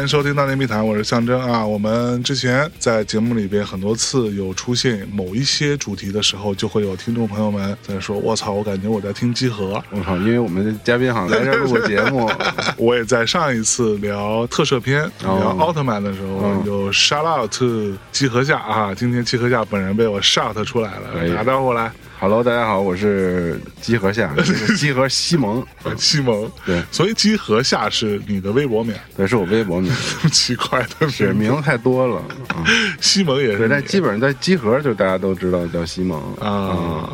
欢迎收听《大内密谈》，我是象征啊。我们之前在节目里边很多次有出现某一些主题的时候，就会有听众朋友们在说：“我操，我感觉我在听集合。我操，因为我们的嘉宾好像来这儿录过节目，” 我也在上一次聊特摄片、聊奥特曼的时候，有 shout out to 集合下啊。今天集合下本人被我 shout 出来了，打招呼来。Hello，大家好，我是集合夏，集合西蒙，西蒙，对，所以集合夏是你的微博名，对，是我微博名，奇怪的是名字。太多了，西蒙也是，但基本上在集合就大家都知道叫西蒙。啊，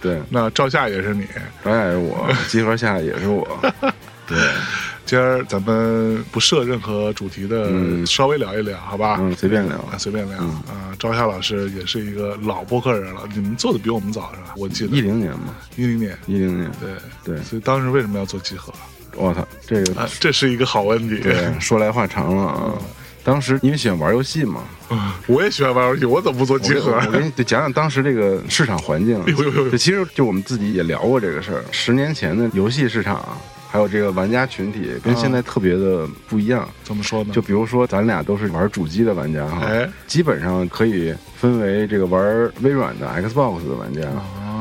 对，那赵夏也是你，赵夏也是我，集合夏也是我，对。今儿咱们不设任何主题的，稍微聊一聊，好吧？嗯，随便聊，随便聊啊。赵夏老师也是一个老播客人了，你们做的比我们早是吧？我记得一零年嘛，一零年，一零年，对对。所以当时为什么要做集合？我操，这个这是一个好问题。对，说来话长了啊。当时因为喜欢玩游戏嘛，我也喜欢玩游戏，我怎么不做集合？我给你讲讲当时这个市场环境。其实就我们自己也聊过这个事儿，十年前的游戏市场。还有这个玩家群体跟现在特别的不一样，怎么说呢？就比如说咱俩都是玩主机的玩家哈，基本上可以分为这个玩微软的 Xbox 的玩家，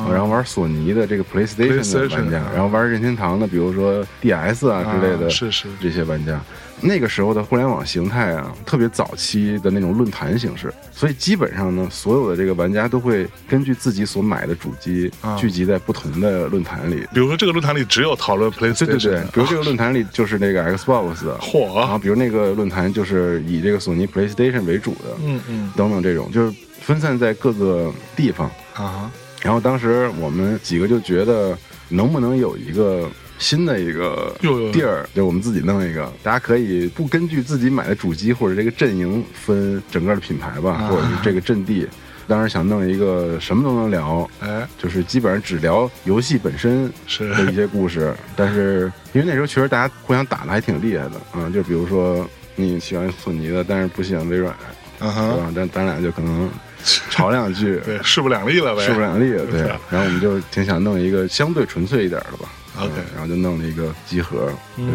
然后玩索尼的这个 PlayStation 的玩家，然后玩任天堂的，比如说 DS 啊之类的，是是。这些玩家。那个时候的互联网形态啊，特别早期的那种论坛形式，所以基本上呢，所有的这个玩家都会根据自己所买的主机聚集在不同的论坛里。比如说这个论坛里只有讨论 PlayStation，对对对。比如这个论坛里就是那个 Xbox，嚯！然后比如那个论坛就是以这个索尼 PlayStation 为主的，嗯嗯，等等这种，就是分散在各个地方啊。然后当时我们几个就觉得，能不能有一个。新的一个地儿，就我们自己弄一个，大家可以不根据自己买的主机或者这个阵营分整个的品牌吧，或者是这个阵地。当时想弄一个什么都能聊，哎，就是基本上只聊游戏本身的一些故事。但是因为那时候确实大家互相打的还挺厉害的，嗯，就比如说你喜欢索尼的，但是不喜欢微软，对吧？但咱俩就可能吵两句，对，势不两立了呗，势不两立了，对。然后我们就挺想弄一个相对纯粹一点的吧。OK，然后就弄了一个机核，对，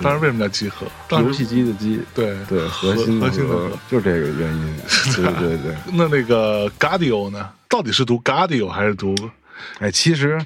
当时为什么叫机核？游戏机的机，对对，核心核心的就是这个原因，对对对。那那个 Gadio 呢？到底是读 Gadio 还是读？哎，其实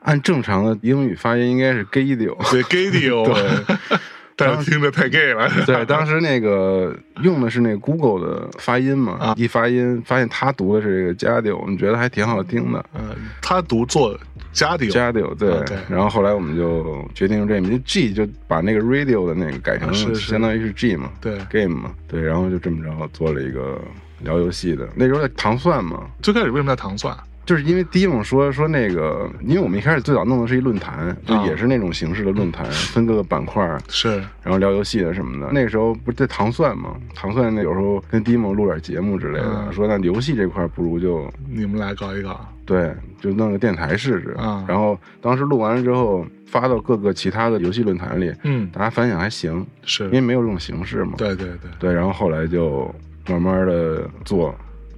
按正常的英语发音应该是 Gadio，对 Gadio，对。但是听着太 gay 了。对，当时那个用的是那 Google 的发音嘛，一发音发现他读的是这个 Gadio，我们觉得还挺好听的。嗯，他读做 Gadio，Gadio 对。然后后来我们就决定用这名，G 就把那个 Radio 的那个改成相当于是 G 嘛，对，Game 嘛，对。然后就这么着做了一个聊游戏的。那时候在糖蒜嘛，最开始为什么叫糖蒜？就是因为迪蒙说说那个，因为我们一开始最早弄的是一论坛，就也是那种形式的论坛，分各个板块是，然后聊游戏的什么的。那个时候不是在糖蒜嘛，糖蒜那有时候跟迪蒙录点节目之类的，说那游戏这块不如就你们俩搞一搞，对，就弄个电台试试啊。然后当时录完了之后发到各个其他的游戏论坛里，嗯，大家反响还行，是因为没有这种形式嘛。对对对对，然后后来就慢慢的做。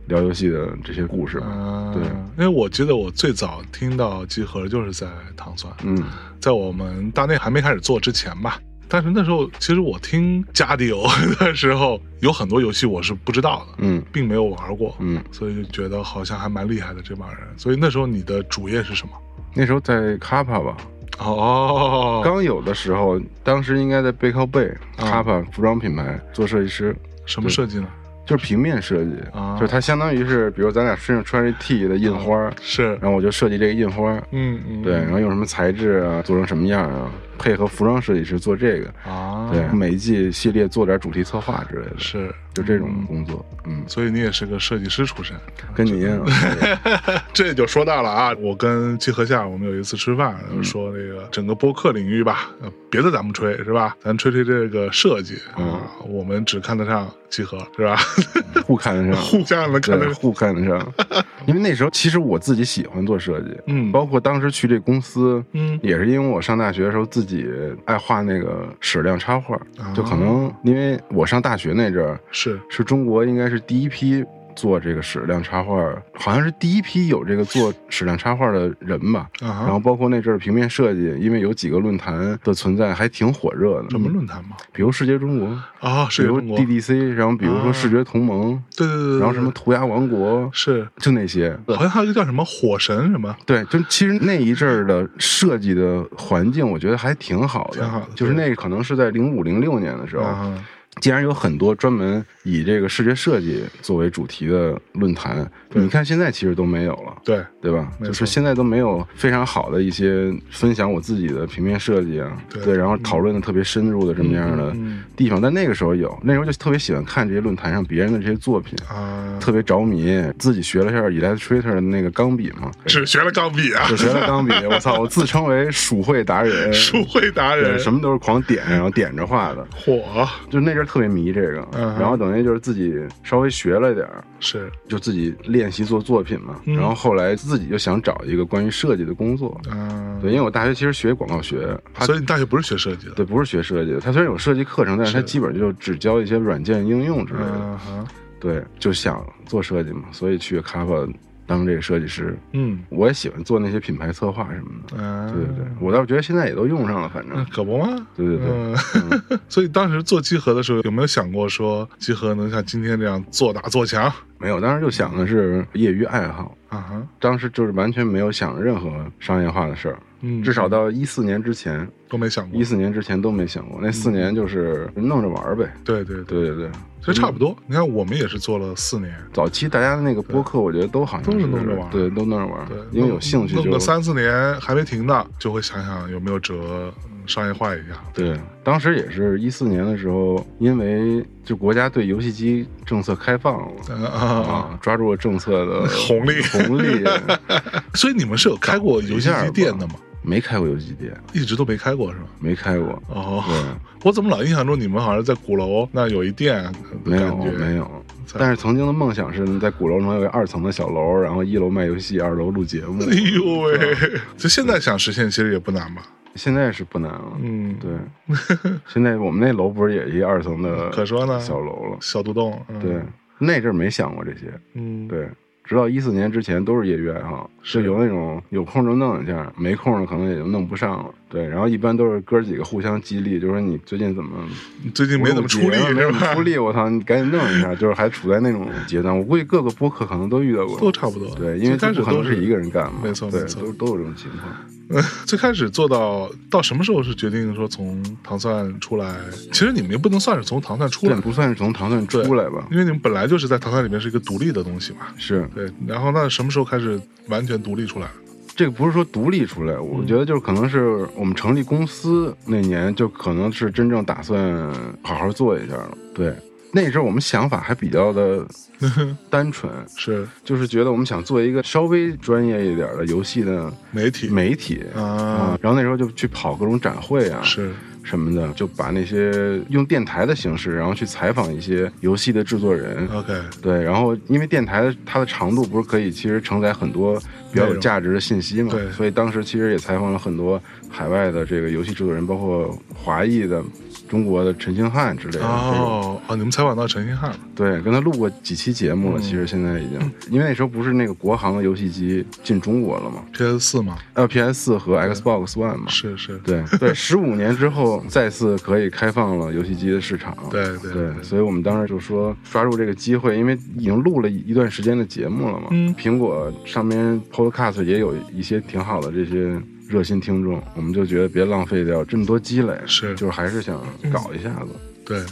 聊游戏的这些故事，对，因为我记得我最早听到集合就是在糖蒜，嗯，在我们大内还没开始做之前吧。但是那时候其实我听加迪欧的时候，有很多游戏我是不知道的，嗯，并没有玩过，嗯，所以就觉得好像还蛮厉害的这帮人。所以那时候你的主业是什么？那时候在卡帕吧，哦，刚有的时候，当时应该在背靠背卡帕服装品牌做设计师，什么设计呢？就是平面设计，就是它相当于是，比如咱俩身上穿着 T 的印花，是，然后我就设计这个印花，嗯嗯，对，然后用什么材质啊，做成什么样啊。配合服装设计师做这个啊，对，每一季系列做点主题策划之类的，是。就这种工作，嗯，所以你也是个设计师出身，跟你一样，这。就说到了啊，我跟季和夏我们有一次吃饭，说那个整个播客领域吧，别的咱们吹是吧，咱吹吹这个设计啊，我们只看得上季和是吧？互看得上，互相能看得互看得上，因为那时候其实我自己喜欢做设计，嗯，包括当时去这公司，嗯，也是因为我上大学的时候自己。自己爱画那个矢量插画，就可能因为我上大学那阵儿是。是中国应该是第一批做这个矢量插画，好像是第一批有这个做矢量插画的人吧。然后包括那阵儿平面设计，因为有几个论坛的存在，还挺火热的。什么论坛嘛？比如视觉中国啊，比如 DDC，然后比如说视觉同盟，对对对，然后什么涂鸦王国，是就那些。好像还有一个叫什么火神什么？对，就其实那一阵儿的设计的环境，我觉得还挺好的。挺好的，就是那可能是在零五零六年的时候。既然有很多专门以这个视觉设计作为主题的论坛，你看现在其实都没有了，对对吧？就是现在都没有非常好的一些分享我自己的平面设计啊，对，然后讨论的特别深入的这么样的地方。但那个时候有，那时候就特别喜欢看这些论坛上别人的这些作品啊，特别着迷。自己学了一下 Illustrator 的那个钢笔嘛，只学了钢笔啊，只学了钢笔。我操，我自称为鼠绘达人，鼠绘达人，什么都是狂点，然后点着画的。火，就那阵。特别迷这个，然后等于就是自己稍微学了点儿，是就自己练习做作品嘛。然后后来自己就想找一个关于设计的工作，嗯对，因为我大学其实学广告学，所以你大学不是学设计的，对，不是学设计的。他虽然有设计课程，但是他基本就只教一些软件应用之类的。对，就想做设计嘛，所以去 a p 当这个设计师，嗯，我也喜欢做那些品牌策划什么的，对对对，我倒是觉得现在也都用上了，反正。可不吗？对对对，所以当时做集合的时候，有没有想过说集合能像今天这样做大做强？没有，当时就想的是业余爱好。啊哈，当时就是完全没有想任何商业化的事儿。嗯，至少到一四年之前。都没想过。一四年之前都没想过，那四年就是弄着玩呗。对对。对对对，其实差不多。你看，我们也是做了四年。早期大家的那个播客，我觉得都好像都是弄着玩，对，都弄着玩。对，因为有兴趣，弄个三四年还没停呢，就会想想有没有辙商业化一下。对，当时也是一四年的时候，因为就国家对游戏机政策开放了啊，抓住了政策的红利红利，所以你们是有开过游戏机店的吗？没开过游戏机店，一直都没开过是吧？没开过哦。我怎么老印象中你们好像在鼓楼那有一店？没有没有。但是曾经的梦想是在鼓楼能有个二层的小楼，然后一楼卖游戏，二楼录节目。哎呦喂！就现在想实现其实也不难吧？现在是不难了。嗯，对。现在我们那楼不是也一二层的？可说呢，小楼了，小独栋。对，那阵没想过这些。嗯，对。直到一四年之前都是业余爱好，是有那种有空就弄一下，没空了可能也就弄不上了。对，然后一般都是哥几个互相激励，就说你最近怎么最近没怎么出力，没怎么出力，我操，你赶紧弄一下，就是还处在那种阶段。我估计各个播客可能都遇到过，都差不多。对，因为开始都是一个人干嘛，没错，没错，都都有这种情况。最开始做到到什么时候是决定说从糖蒜出来？其实你们也不能算是从糖蒜出来，不算是从糖蒜出来吧？因为你们本来就是在糖蒜里面是一个独立的东西嘛。是对，然后那什么时候开始完全独立出来？这个不是说独立出来，我觉得就是可能是我们成立公司那年，就可能是真正打算好好做一下了。对。那时候我们想法还比较的 单纯，是就是觉得我们想做一个稍微专业一点的游戏的媒体媒体啊，然后那时候就去跑各种展会啊，是什么的，就把那些用电台的形式，然后去采访一些游戏的制作人。OK，对，然后因为电台它的长度不是可以其实承载很多比较有价值的信息嘛，对，所以当时其实也采访了很多海外的这个游戏制作人，包括华裔的。中国的陈星汉之类的哦哦，你们采访到陈星汉了？对，跟他录过几期节目了。其实现在已经，因为那时候不是那个国行的游戏机进中国了吗？PS 四吗？呃，PS 四和 Xbox One 嘛。是是，对对，十五年之后再次可以开放了游戏机的市场。对对对，所以我们当时就说抓住这个机会，因为已经录了一段时间的节目了嘛。嗯，苹果上面 Podcast 也有一些挺好的这些。热心听众，我们就觉得别浪费掉这么多积累，是，就是还是想搞一下子。对，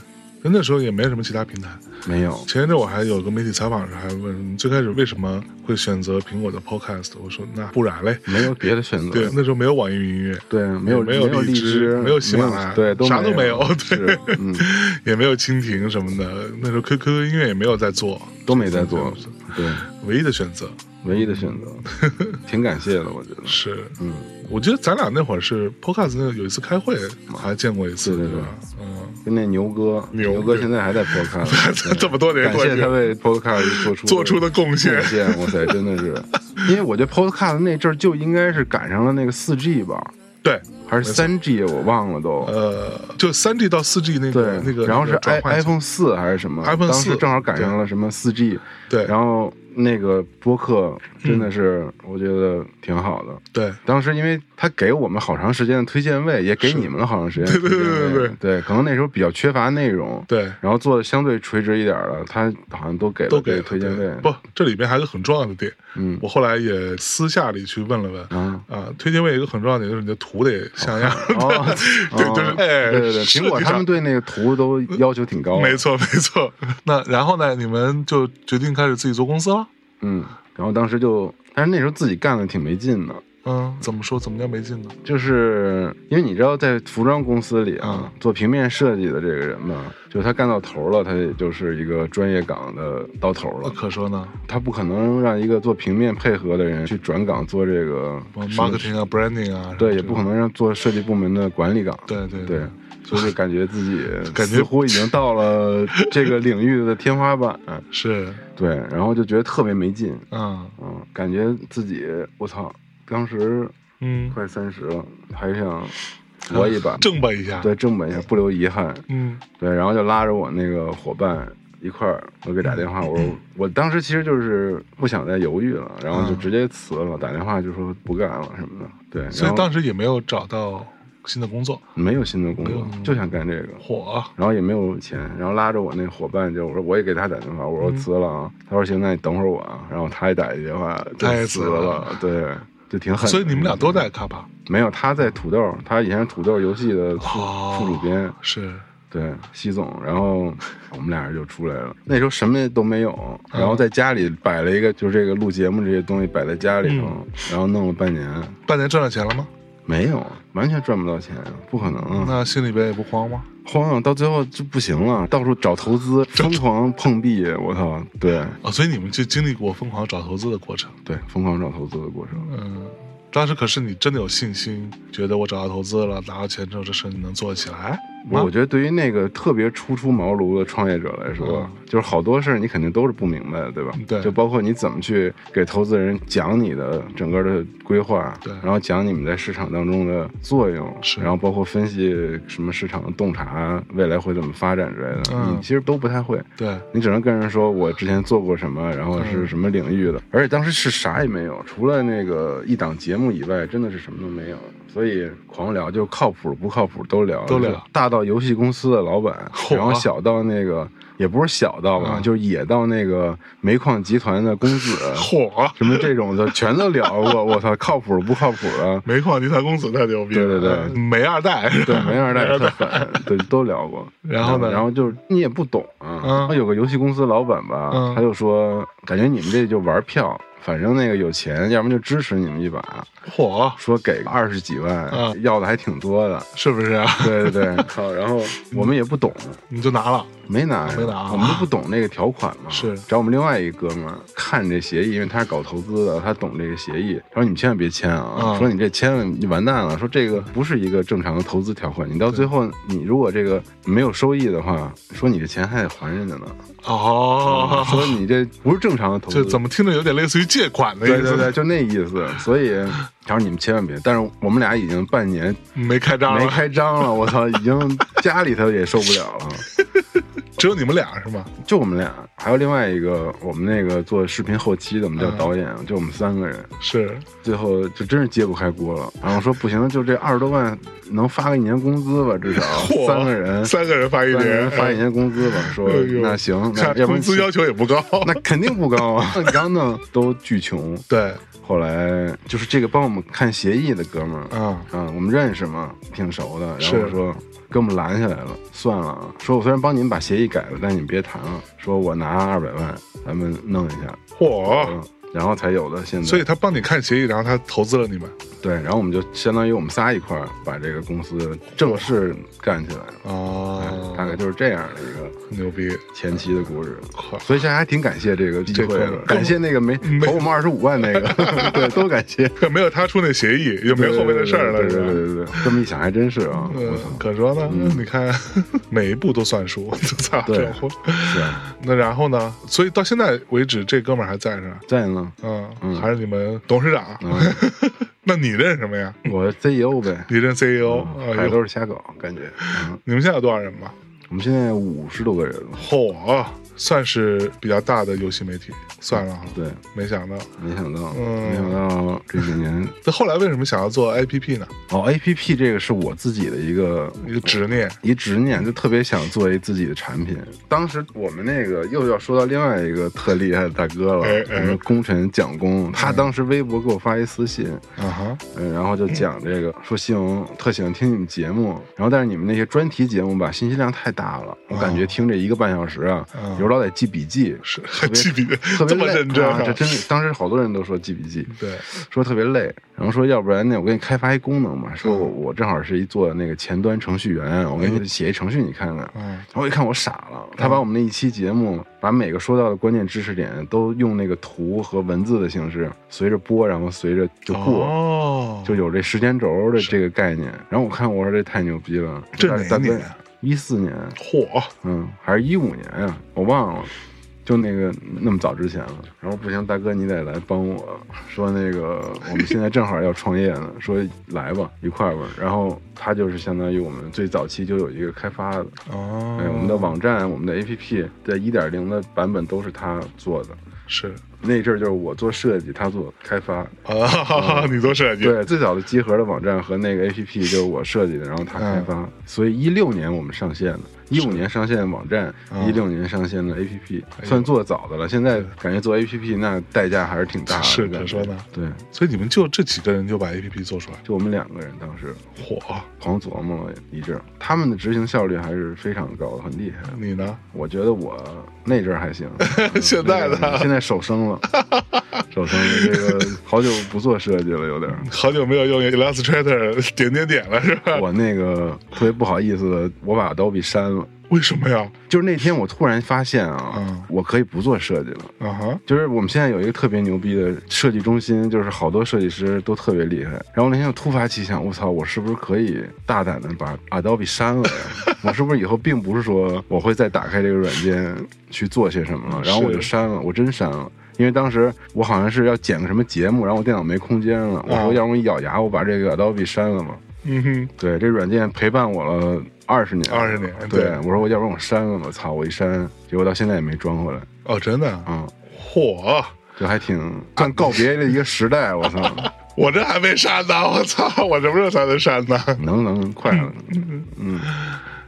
那时候也没什么其他平台，没有。前一阵我还有个媒体采访时还问，你最开始为什么会选择苹果的 Podcast？我说那不然嘞，没有别的选择。对，那时候没有网易云音乐，对，没有没有荔枝，没有喜马拉雅，对，啥都没有，对，嗯，也没有蜻蜓什么的。那时候 QQ 音乐也没有在做，都没在做，对，唯一的选择。唯一的选择，挺感谢的，我觉得是，嗯，我觉得咱俩那会儿是 Podcast 那有一次开会还见过一次，对对吧？嗯，跟那牛哥，牛哥现在还在 Podcast，这么多年，感谢他为 Podcast 做出做出的贡献，贡献，哇塞，真的是，因为我觉得 Podcast 那阵儿就应该是赶上了那个四 G 吧。对，还是三 G，我忘了都。呃，就三 G 到四 G 那个那个，然后是 i iPhone 四还是什么？iPhone 四正好赶上了什么四 G，对，然后。那个播客真的是，我觉得挺好的。对，当时因为他给我们好长时间的推荐位，也给你们了好长时间。对对对对对，可能那时候比较缺乏内容。对，然后做的相对垂直一点的，他好像都给都给推荐位。不，这里边还有个很重要的点。嗯，我后来也私下里去问了问。啊啊，推荐位一个很重要的点就是你的图得像样。对对哎，对对对，苹果他们对那个图都要求挺高。没错没错。那然后呢，你们就决定开始自己做公司了？嗯。然后当时就，但是那时候自己干的挺没劲的。嗯，怎么说？怎么叫没劲呢？就是因为你知道，在服装公司里啊，做平面设计的这个人嘛，就他干到头了，他也就是一个专业岗的到头了。可说呢，他不可能让一个做平面配合的人去转岗做这个 marketing 啊，branding 啊。对，也不可能让做设计部门的管理岗。对对对。就是感觉自己 感觉似乎已经到了这个领域的天花板，是对，然后就觉得特别没劲，嗯嗯，感觉自己我操，当时嗯。快三十了，还想搏一把，正吧一下，对，正吧一下，不留遗憾，嗯，对，然后就拉着我那个伙伴一块儿，我给打电话，我说我当时其实就是不想再犹豫了，然后就直接辞了，打电话就说不干了什么的，对，所以当时也没有找到。新的工作。没有新的工作，就想干这个火，然后也没有钱，然后拉着我那伙伴就我说我也给他打电话，我说辞了啊，他说行，那你等会儿我啊，然后他也打一电话，他也辞了，对，就挺狠。所以你们俩都在卡巴？没有，他在土豆，他以前是土豆游戏的副副主编，是对，西总，然后我们俩人就出来了。那时候什么都没有，然后在家里摆了一个，就是这个录节目这些东西摆在家里头，然后弄了半年。半年赚到钱了吗？没有，完全赚不到钱，不可能。那心里边也不慌吗？慌，到最后就不行了，到处找投资，疯狂碰壁，我操！对，啊，所以你们就经历过疯狂找投资的过程。对，疯狂找投资的过程。嗯，当时可是你真的有信心，觉得我找到投资了，拿到钱之后，这事你能做得起来？我觉得对于那个特别初出茅庐的创业者来说，就是好多事儿你肯定都是不明白的，对吧？对，就包括你怎么去给投资人讲你的整个的规划，对，然后讲你们在市场当中的作用，是，然后包括分析什么市场的洞察，未来会怎么发展之类的，你其实都不太会。对，你只能跟人说我之前做过什么，然后是什么领域的，而且当时是啥也没有，除了那个一档节目以外，真的是什么都没有。所以狂聊，就靠谱不靠谱都聊，都聊。大到游戏公司的老板，然后小到那个也不是小到吧，就是野到那个煤矿集团的公子，嚯，什么这种的全都聊过。我操，靠谱不靠谱啊？煤矿集团公子太牛逼了，对对对，煤二代，对煤二代特狠，对都聊过。然后呢？然后就是你也不懂啊，他有个游戏公司老板吧，他就说，感觉你们这就玩票。反正那个有钱，要不就支持你们一把。嚯，说给个二十几万，要的还挺多的，是不是啊？对对对，好，然后我们也不懂，你就拿了。没拿，没拿，我们都不懂那个条款嘛。是找我们另外一哥们儿看这协议，因为他是搞投资的，他懂这个协议。他说：“你们千万别签啊！说你这签了，你完蛋了。说这个不是一个正常的投资条款，你到最后你如果这个没有收益的话，说你这钱还得还人家呢。哦，说你这不是正常的投资，就怎么听着有点类似于借款的意思？对对对，就那意思。所以他说你们千万别。但是我们俩已经半年没开张了，没开张了。我操，已经家里头也受不了了。”只有你们俩是吗？就我们俩，还有另外一个，我们那个做视频后期的，我们叫导演，就我们三个人。是，最后就真是揭不开锅了。然后说不行，就这二十多万能发个一年工资吧，至少 三个人，三个人发一年，发一年工资吧。说那行，那工资要求也不高，那肯定不高啊。刚弄都巨穷。对，后来就是这个帮我们看协议的哥们儿，嗯嗯，我们认识嘛，挺熟的。然后说。给我们拦下来了，算了啊！说我虽然帮你们把协议改了，但你们别谈了。说我拿二百万，咱们弄一下。嚯！然后才有的现在。所以他帮你看协议，然后他投资了你们。对，然后我们就相当于我们仨一块儿把这个公司正式干起来了。哦，大概就是这样的一个牛逼前期的故事。所以现在还挺感谢这个机会的，感谢那个没投我们二十五万那个，对，都感谢。没有他出那协议，就没有后面的事儿了。对对对对，这么一想还真是啊。可说呢，你看 每一步都算数，操，对，是。那然后呢？所以到现在为止，这哥们儿还在是吧？在呢。嗯，还是你们董事长。那你认什么呀？我 CEO 呗。你认 CEO，还都是瞎搞，感觉。你们现在有多少人吧？我们现在五十多个人。嚯！算是比较大的游戏媒体，算了，对，没想到，没想到，没想到这几年。那后来为什么想要做 APP 呢？哦，APP 这个是我自己的一个一个执念，一执念，就特别想做一自己的产品。当时我们那个又要说到另外一个特厉害的大哥了，我们功臣蒋工，他当时微博给我发一私信，啊哈，嗯，然后就讲这个，说西蒙特喜欢听你们节目，然后但是你们那些专题节目吧，信息量太大了，我感觉听这一个半小时啊。有时候老得记笔记，是记笔记，特别 认真。这真的，当时好多人都说记笔记，对，说特别累。然后说，要不然那我给你开发一功能嘛？说我我正好是一做那个前端程序员，我给你写一程序，你看看。然后一看我傻了，他把我们那一期节目，把每个说到的关键知识点都用那个图和文字的形式随着播，然后随着就过，就有这时间轴的这个概念。然后我看，我说这太牛逼了，这哪年？一四年，嚯，嗯，还是一五年呀？我忘了，就那个那么早之前了。然后不行，大哥你得来帮我，说那个我们现在正好要创业呢，说来吧，一块儿吧。然后他就是相当于我们最早期就有一个开发的哦，哎，我们的网站、我们的 APP 在一点零的版本都是他做的，是。那阵儿就是我做设计，他做开发啊，你做设计。对，最早的集合的网站和那个 APP 就是我设计的，然后他开发。所以一六年我们上线的，一五年上线网站，一六年上线的 APP，算做早的了。现在感觉做 APP 那代价还是挺大的。是可说呢。对，所以你们就这几个人就把 APP 做出来，就我们两个人当时火，狂琢磨了一阵，他们的执行效率还是非常高的，很厉害。你呢？我觉得我那阵儿还行，现在的现在手生了。手生这个好久不做设计了，有点 好久没有用 Illustrator 点点点了，是吧？我那个特别不好意思的，我把 Adobe 删了。为什么呀？就是那天我突然发现啊，我可以不做设计了。啊哈！就是我们现在有一个特别牛逼的设计中心，就是好多设计师都特别厉害。然后那天我突发奇想，我操，我是不是可以大胆的把 Adobe 删了呀？我是不是以后并不是说我会再打开这个软件去做些什么了？然后我就删了，我真删了。因为当时我好像是要剪个什么节目，然后我电脑没空间了，我说要不我一咬牙我把这个 Adobe 删了嘛。嗯哼，对，这软件陪伴我了二十年，二十年。对，我说我要不然我删了吧，操，我一删，结果到现在也没装回来。哦，真的？嗯，嚯，这还挺算告别的一个时代，我操！我这还没删呢，我操，我什么时候才能删呢？能能快了，嗯。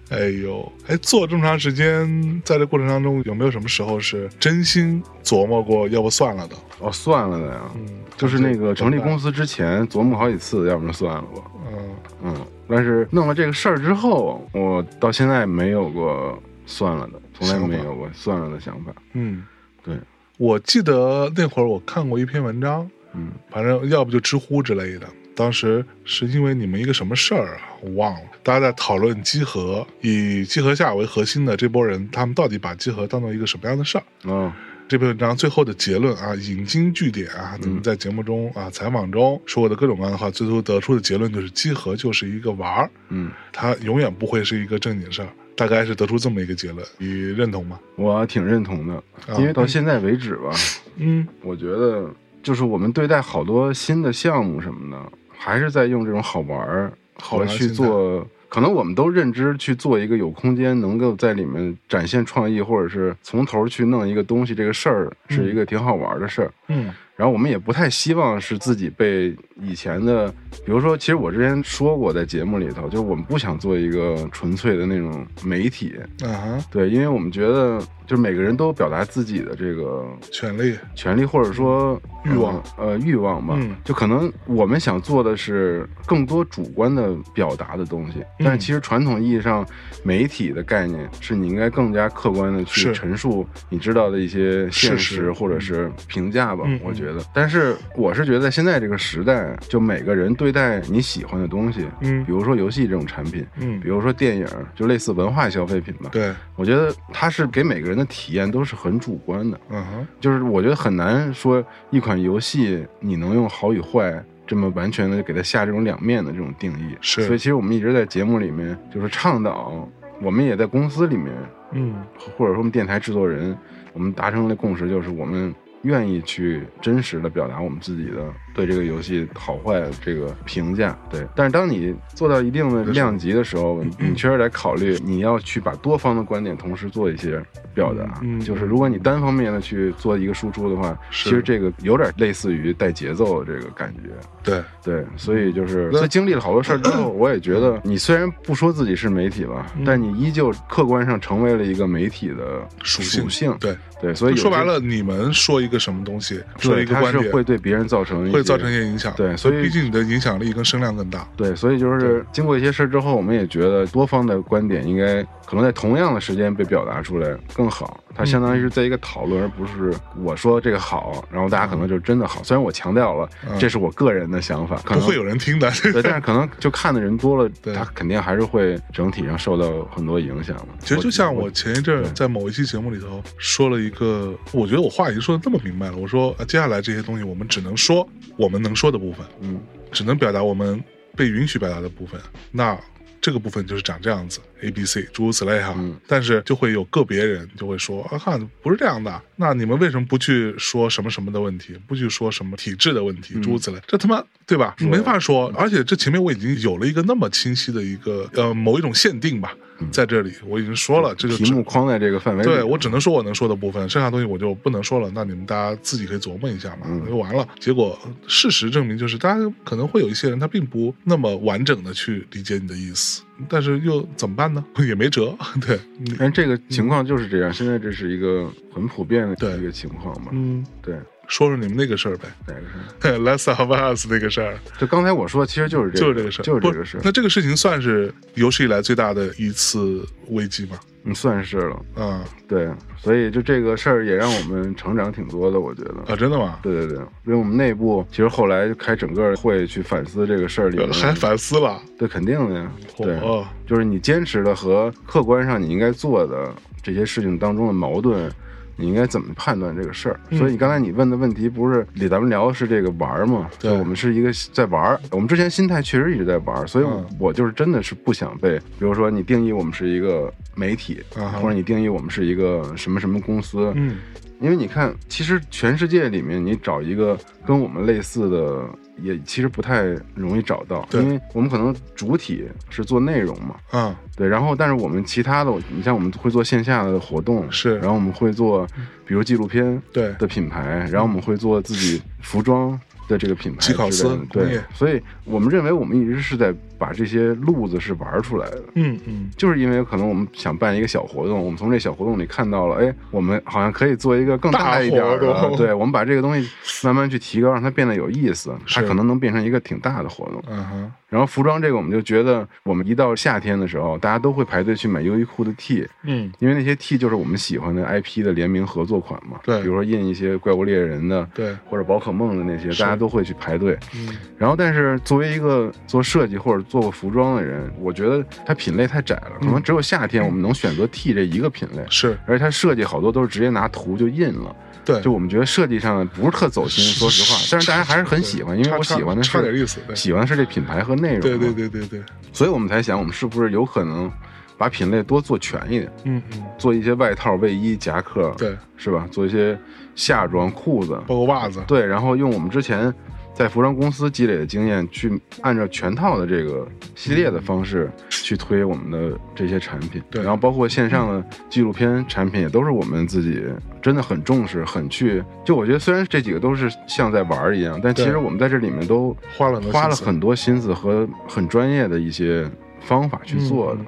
哎呦，哎，做这么长时间，在这过程当中，有没有什么时候是真心琢磨过要不算了的？哦，算了的呀，嗯，就是那个成立公司之前琢磨好几次，要不然算了吧。嗯嗯，但是弄了这个事儿之后，我到现在没有过算了的，从来没有过算了的想法。嗯，对，我记得那会儿我看过一篇文章，嗯，反正要不就知乎之类的。当时是因为你们一个什么事儿啊？我忘了。大家在讨论集合，以集合下为核心的这波人，他们到底把集合当做一个什么样的事儿？嗯，这篇文章最后的结论啊，引经据典啊，你们在节目中啊、采访中说过的各种各样的话，最后得出的结论就是集合就是一个玩儿。嗯，它永远不会是一个正经事儿。大概是得出这么一个结论，你认同吗？我挺认同的，因为到现在为止吧，嗯，我觉得就是我们对待好多新的项目什么的。还是在用这种好玩儿来去做，可能我们都认知去做一个有空间，能够在里面展现创意，或者是从头去弄一个东西，这个事儿是一个挺好玩的事儿。嗯。然后我们也不太希望是自己被以前的，比如说，其实我之前说过在节目里头，就是我们不想做一个纯粹的那种媒体。啊对，因为我们觉得，就是每个人都表达自己的这个权利，权利或者说欲望，呃，欲望吧。嗯。就可能我们想做的是更多主观的表达的东西，但是其实传统意义上，媒体的概念是你应该更加客观的去陈述你知道的一些现实或者是评价吧。我觉得。觉得，但是我是觉得现在这个时代，就每个人对待你喜欢的东西，嗯，比如说游戏这种产品，嗯，比如说电影，就类似文化消费品吧。对，我觉得它是给每个人的体验都是很主观的。嗯哼，就是我觉得很难说一款游戏你能用好与坏这么完全的给它下这种两面的这种定义。是，所以其实我们一直在节目里面就是倡导，我们也在公司里面，嗯，或者说我们电台制作人，我们达成的共识就是我们。愿意去真实的表达我们自己的对这个游戏好坏这个评价。对，但是当你做到一定的量级的时候，你确实得考虑你要去把多方的观点同时做一些表达。嗯，就是如果你单方面的去做一个输出的话，其实这个有点类似于带节奏的这个感觉。对对，所以就是所以经历了好多事儿之后，我也觉得你虽然不说自己是媒体吧，但你依旧客观上成为了一个媒体的属性。对对，所以说白了，你们说一个什么东西，说一个观点，会对别人造成会造成一些影响。对，所以毕竟你的影响力跟声量更大。对，所以就是经过一些事儿之后，我们也觉得多方的观点应该可能在同样的时间被表达出来更好。它相当于是在一个讨论，而不是我说这个好，然后大家可能就真的好。虽然我强调了这是我个人的想法，不会有人听的。对，但是可能就看的人多了，他肯定还是会整体上受到很多影响的。其实就像我前一阵在某一期节目里头说了一个，我觉得我话已经说的这么明白了。我说接下来这些东西我们只能说我们能说的部分，嗯，只能表达我们被允许表达的部分。那。这个部分就是长这样子，A、B、C 诸如此类哈，但是就会有个别人就会说啊，看不是这样的，那你们为什么不去说什么什么的问题，不去说什么体制的问题，诸如此类，这他妈对吧？没法说，而且这前面我已经有了一个那么清晰的一个呃某一种限定吧。在这里我已经说了，这个题目框在这个范围，对我只能说我能说的部分，剩下东西我就不能说了。那你们大家自己可以琢磨一下嘛，就完了。结果事实证明，就是大家可能会有一些人他并不那么完整的去理解你的意思，但是又怎么办呢？也没辙。对，但这个情况就是这样。现在这是一个很普遍的一个情况嘛。嗯，对。说说你们那个事儿呗，哪个事儿？Less of Us 那个事儿。就刚才我说，其实就是这，就是这个事儿，就是这个事儿。那这个事情算是有史以来最大的一次危机吗？嗯，算是了。啊，对，所以就这个事儿也让我们成长挺多的，我觉得。啊，真的吗？对对对，因为我们内部其实后来开整个会去反思这个事儿里，还反思了？对，肯定的呀。对，就是你坚持的和客观上你应该做的这些事情当中的矛盾。你应该怎么判断这个事儿？所以你刚才你问的问题不是里咱们聊的是这个玩儿吗？对，我们是一个在玩儿。我们之前心态确实一直在玩儿，所以我就是真的是不想被，比如说你定义我们是一个媒体，或者你定义我们是一个什么什么公司。嗯，因为你看，其实全世界里面你找一个跟我们类似的。也其实不太容易找到，因为我们可能主体是做内容嘛，嗯，对，然后但是我们其他的，你像我们会做线下的活动，是，然后我们会做，比如纪录片，对的品牌，然后我们会做自己服装。的这个品牌，吉考斯对，所以我们认为我们一直是在把这些路子是玩出来的，嗯嗯，就是因为可能我们想办一个小活动，我们从这小活动里看到了，哎，我们好像可以做一个更大一点的，对，我们把这个东西慢慢去提高，让它变得有意思，它可能能变成一个挺大的活动，嗯哼。然后服装这个，我们就觉得，我们一到夏天的时候，大家都会排队去买优衣库的 T，嗯，因为那些 T 就是我们喜欢的 IP 的联名合作款嘛，对，比如说印一些怪物猎人的，对，或者宝可梦的那些，大家都会去排队。嗯，然后但是作为一个做设计或者做过服装的人，我觉得它品类太窄了，可能只有夏天我们能选择 T 这一个品类，是，而且它设计好多都是直接拿图就印了。对，就我们觉得设计上不是特走心，说实话，但是大家还是很喜欢，因为我喜欢的是差点意思，喜欢的是这品牌和内容。对对对对对，所以我们才想，我们是不是有可能把品类多做全一点？嗯嗯，做一些外套、卫衣、夹克，对，是吧？做一些夏装、裤子，包括袜子，对，然后用我们之前。在服装公司积累的经验，去按照全套的这个系列的方式去推我们的这些产品，对，然后包括线上的纪录片产品，也都是我们自己真的很重视、很去。就我觉得，虽然这几个都是像在玩儿一样，但其实我们在这里面都花了花了很多心思和很专业的一些方法去做的。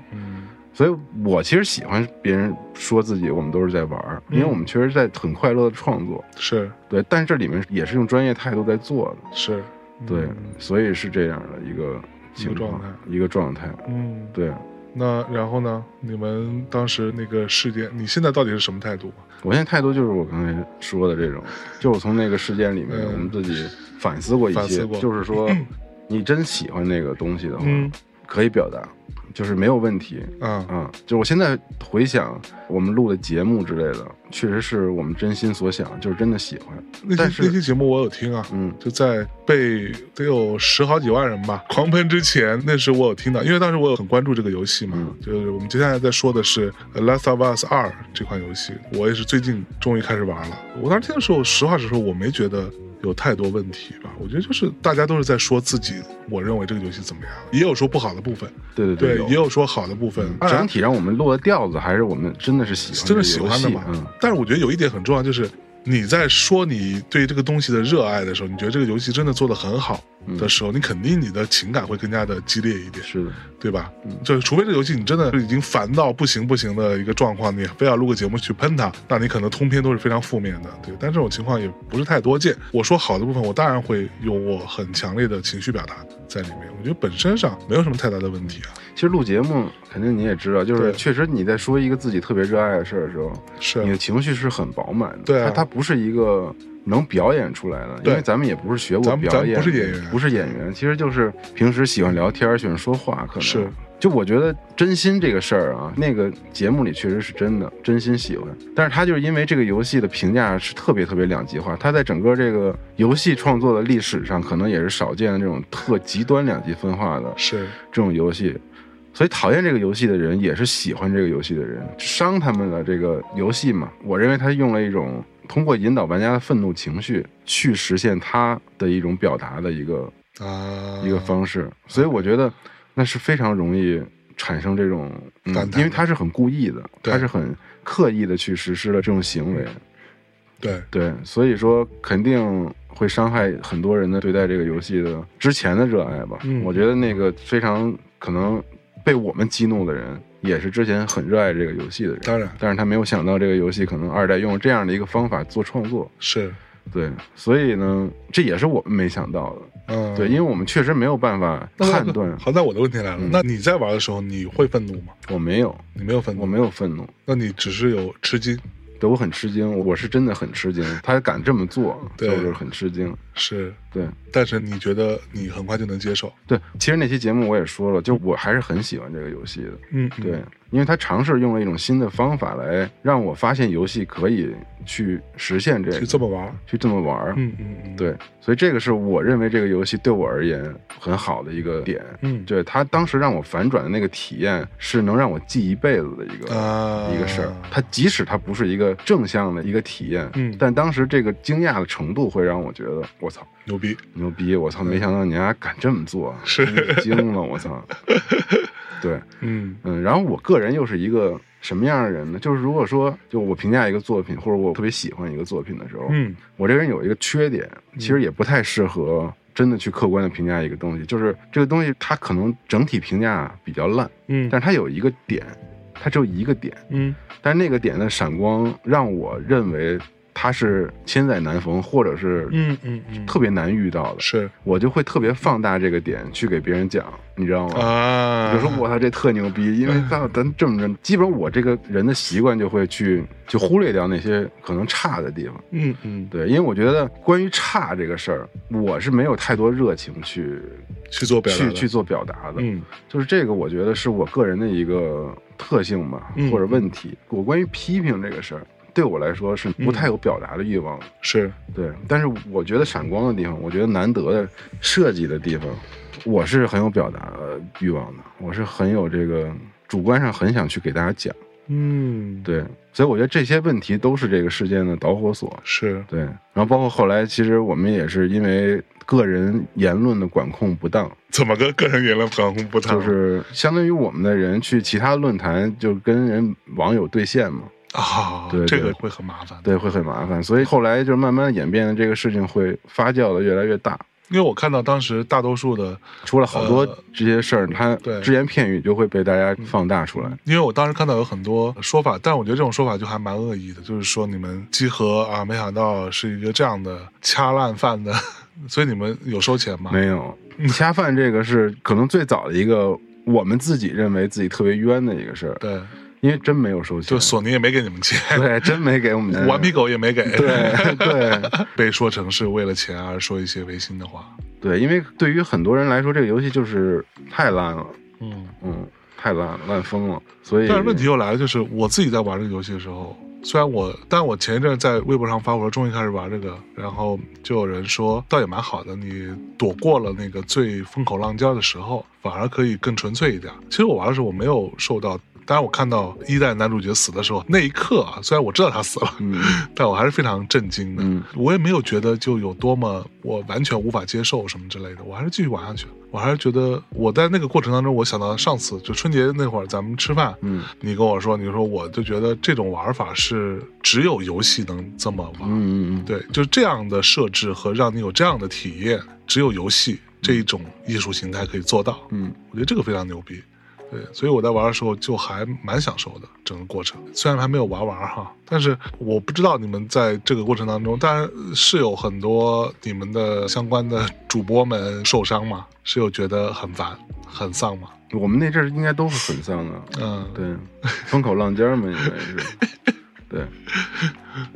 所以，我其实喜欢别人说自己我们都是在玩儿，因为我们确实在很快乐的创作，是对。但是这里面也是用专业态度在做的，是对。所以是这样的一个一个状态，一个状态。嗯，对。那然后呢？你们当时那个事件，你现在到底是什么态度？我现在态度就是我刚才说的这种，就我从那个事件里面，我们自己反思过一些，就是说，你真喜欢那个东西的话。可以表达。就是没有问题，嗯嗯，就我现在回想我们录的节目之类的，确实是我们真心所想，就是真的喜欢。那些那期节目我有听啊，嗯，就在被得有十好几万人吧狂喷之前，那时我有听到，因为当时我有很关注这个游戏嘛，就是我们接下来在说的是《Last of Us 二》这款游戏，我也是最近终于开始玩了。我当时听的时候，实话实说，我没觉得。有太多问题吧？我觉得就是大家都是在说自己，我认为这个游戏怎么样，也有说不好的部分，对对对，也有说好的部分。整体让我们落的调子还是我们真的是喜欢，真的喜欢的嘛。嗯。但是我觉得有一点很重要，就是你在说你对这个东西的热爱的时候，你觉得这个游戏真的做得很好。的时候，你肯定你的情感会更加的激烈一点，是的，对吧？就除非这个游戏你真的已经烦到不行不行的一个状况，你非要录个节目去喷它，那你可能通篇都是非常负面的，对。但这种情况也不是太多见。我说好的部分，我当然会有我很强烈的情绪表达在里面。我觉得本身上没有什么太大的问题啊。其实录节目肯定你也知道，就是确实你在说一个自己特别热爱的事儿的时候，是你的情绪是很饱满的。对，它它不是一个。能表演出来的，因为咱们也不是学过表演，不是演员，不是演员，其实就是平时喜欢聊天，喜欢说话，可能是。就我觉得真心这个事儿啊，那个节目里确实是真的，真心喜欢。但是他就是因为这个游戏的评价是特别特别两极化，他在整个这个游戏创作的历史上，可能也是少见的这种特极端两极分化的，是这种游戏。所以讨厌这个游戏的人，也是喜欢这个游戏的人，伤他们的这个游戏嘛。我认为他用了一种。通过引导玩家的愤怒情绪去实现他的一种表达的一个啊一个方式，所以我觉得那是非常容易产生这种，因为他是很故意的，他是很刻意的去实施了这种行为，对对，所以说肯定会伤害很多人的对待这个游戏的之前的热爱吧。我觉得那个非常可能被我们激怒的人。也是之前很热爱这个游戏的人，当然，但是他没有想到这个游戏可能二代用这样的一个方法做创作，是，对，所以呢，这也是我们没想到的，嗯，对，因为我们确实没有办法判断。好，在我的问题来了，那你在玩的时候你会愤怒吗？我没有，你没有愤怒，我没有愤怒，那你只是有吃惊。对我很吃惊，我是真的很吃惊，他敢这么做，就是很吃惊。是，对，但是你觉得你很快就能接受？对，其实那期节目我也说了，就我还是很喜欢这个游戏的。嗯，对。因为他尝试用了一种新的方法来让我发现游戏可以去实现这个，去这么玩，去这么玩，嗯嗯嗯，对，所以这个是我认为这个游戏对我而言很好的一个点，嗯，对他当时让我反转的那个体验是能让我记一辈子的一个一个事儿，他即使他不是一个正向的一个体验，嗯，但当时这个惊讶的程度会让我觉得我操牛逼。牛逼，我操没想到你还敢这么做，是。惊了我操。对，嗯。嗯，然后我个人又是一个什么样的人呢？就是如果说，就我评价一个作品，或者我特别喜欢一个作品的时候，嗯，我这人有一个缺点，其实也不太适合真的去客观的评价一个东西，就是这个东西它可能整体评价比较烂，嗯，但是它有一个点，它只有一个点，嗯，但是那个点的闪光让我认为。他是千载难逢，或者是嗯嗯嗯。特别难遇到的，是。我就会特别放大这个点去给别人讲，你知道吗？啊，比如说我操这特牛逼，因为咱咱这么着，基本上我这个人的习惯就会去就忽略掉那些可能差的地方，嗯嗯，对，因为我觉得关于差这个事儿，我是没有太多热情去去做表去去做表达的，嗯，就是这个我觉得是我个人的一个特性吧，或者问题。我关于批评这个事儿。对我来说是不太有表达的欲望，是对。但是我觉得闪光的地方，我觉得难得的设计的地方，我是很有表达欲望的，我是很有这个主观上很想去给大家讲。嗯，对。所以我觉得这些问题都是这个事件的导火索。是对。然后包括后来，其实我们也是因为个人言论的管控不当。怎么个个人言论管控不当？就是相当于我们的人去其他论坛就跟人网友对线嘛。啊，对，这个会很麻烦，对，会很麻烦，所以后来就慢慢演变，这个事情会发酵的越来越大。因为我看到当时大多数的出了好多这些事儿，他只言片语就会被大家放大出来。因为我当时看到有很多说法，但我觉得这种说法就还蛮恶意的，就是说你们集合啊，没想到是一个这样的掐烂饭的，所以你们有收钱吗？没有，掐饭这个是可能最早的一个我们自己认为自己特别冤的一个事儿。对。因为真没有收钱，就索尼也没给你们钱，对，真没给我们 钱，顽皮狗也没给，对对，被说成是为了钱而说一些违心的话，对，因为对于很多人来说，这个游戏就是太烂了，嗯嗯，太烂了，烂疯了。所以，但是问题又来了，就是我自己在玩这个游戏的时候。虽然我，但我前一阵在微博上发，我说终于开始玩这个，然后就有人说，倒也蛮好的，你躲过了那个最风口浪尖的时候，反而可以更纯粹一点。其实我玩的时候，我没有受到。当然，我看到一代男主角死的时候，那一刻啊，虽然我知道他死了，但我还是非常震惊的。我也没有觉得就有多么我完全无法接受什么之类的，我还是继续玩下去。我还是觉得我在那个过程当中，我想到上次就春节那会儿咱们吃饭，嗯，你跟我说，你说我就觉得这种玩法是只有游戏能这么玩，嗯嗯嗯，对，就是这样的设置和让你有这样的体验，只有游戏这一种艺术形态可以做到。嗯，我觉得这个非常牛逼。对，所以我在玩的时候就还蛮享受的整个过程，虽然还没有玩完哈，但是我不知道你们在这个过程当中，当然是有很多你们的相关的主播们受伤嘛，是有觉得很烦、很丧吗？我们那阵儿应该都是很丧的，嗯，对，风口浪尖嘛，应该是，对，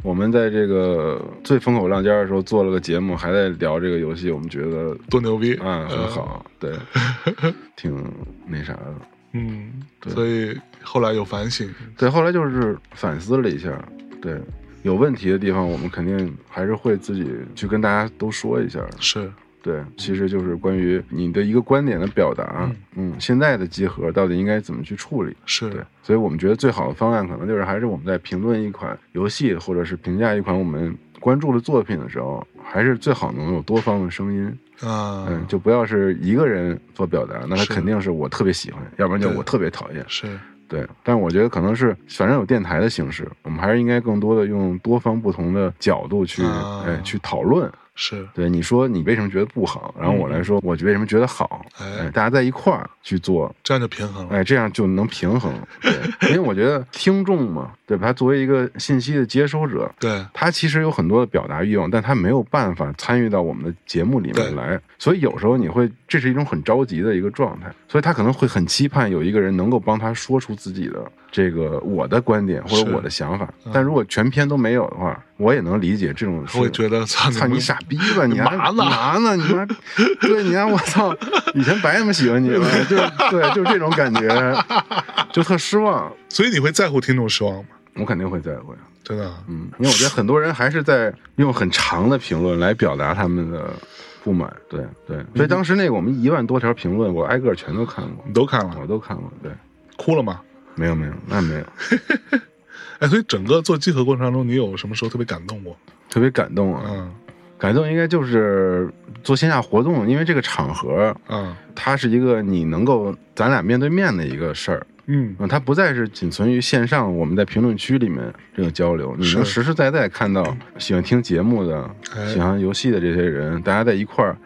我们在这个最风口浪尖的时候做了个节目，还在聊这个游戏，我们觉得多牛逼啊，很好，对，挺那啥的。嗯，所以后来有反省，对，后来就是反思了一下，对，有问题的地方，我们肯定还是会自己去跟大家都说一下，是。对，其实就是关于你的一个观点的表达，嗯，现在的集合到底应该怎么去处理，是。对，所以我们觉得最好的方案可能就是还是我们在评论一款游戏或者是评价一款我们关注的作品的时候，还是最好能有多方的声音。啊，嗯，就不要是一个人做表达，那他肯定是我特别喜欢，要不然就我特别讨厌。是，对。但我觉得可能是，反正有电台的形式，我们还是应该更多的用多方不同的角度去，哎，去讨论。是对你说你为什么觉得不好，然后我来说我为什么觉得好，哎，大家在一块儿去做，这样就平衡了，哎，这样就能平衡。对 因为我觉得听众嘛，对吧？他作为一个信息的接收者，对，他其实有很多的表达欲望，但他没有办法参与到我们的节目里面来，所以有时候你会，这是一种很着急的一个状态，所以他可能会很期盼有一个人能够帮他说出自己的这个我的观点或者我的想法，但如果全篇都没有的话。我也能理解这种，会觉得操你傻逼吧，你还嘛呢？你妈，对，你看我操，以前白那么喜欢你了，就对，就是这种感觉，就特失望。所以你会在乎听众失望吗？我肯定会在乎呀，真的。嗯，因为我觉得很多人还是在用很长的评论来表达他们的不满。对对，所以当时那个我们一万多条评论，我挨个全都看过，你都看了，我都看过。对，哭了吗？没有没有，那没有。哎，所以整个做集合过程当中，你有什么时候特别感动过？特别感动啊！嗯，感动应该就是做线下活动，因为这个场合，嗯，它是一个你能够咱俩面对面的一个事儿，嗯，它不再是仅存于线上，我们在评论区里面这个交流，你能实实在在看到喜欢听节目的、喜欢游戏的这些人，大家在一块儿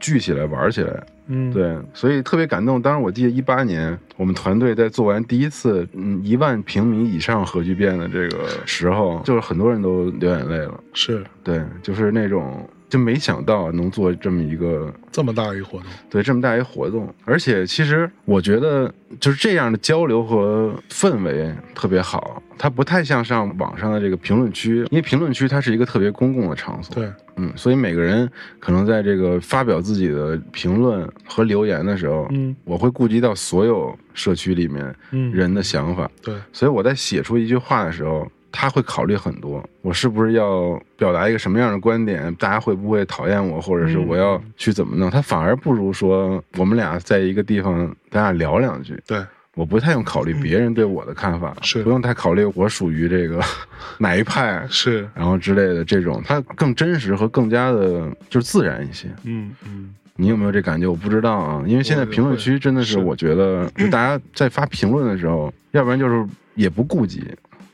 聚起来玩起来。嗯，对，所以特别感动。当时我记得一八年，我们团队在做完第一次嗯一万平米以上核聚变的这个时候，就是很多人都流眼泪了。是对，就是那种。就没想到能做这么一个这么大一活动，对，这么大一活动，而且其实我觉得就是这样的交流和氛围特别好，它不太像上网上的这个评论区，因为评论区它是一个特别公共的场所，对，嗯，所以每个人可能在这个发表自己的评论和留言的时候，嗯，我会顾及到所有社区里面人的想法，对，所以我在写出一句话的时候。他会考虑很多，我是不是要表达一个什么样的观点？大家会不会讨厌我，或者是我要去怎么弄？他反而不如说我们俩在一个地方，咱俩聊两句。对，我不太用考虑别人对我的看法，是不用太考虑我属于这个 哪一派，是然后之类的这种，它更真实和更加的就是自然一些。嗯嗯，你有没有这感觉？我不知道啊，因为现在评论区真的是，我觉得大家在发评论的时候，要不然就是也不顾及。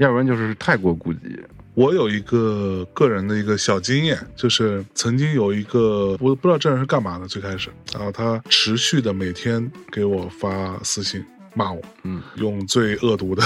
要不然就是太过顾及。我有一个个人的一个小经验，就是曾经有一个我不知道这人是干嘛的，最开始，然后他持续的每天给我发私信。骂我，嗯，用最恶毒的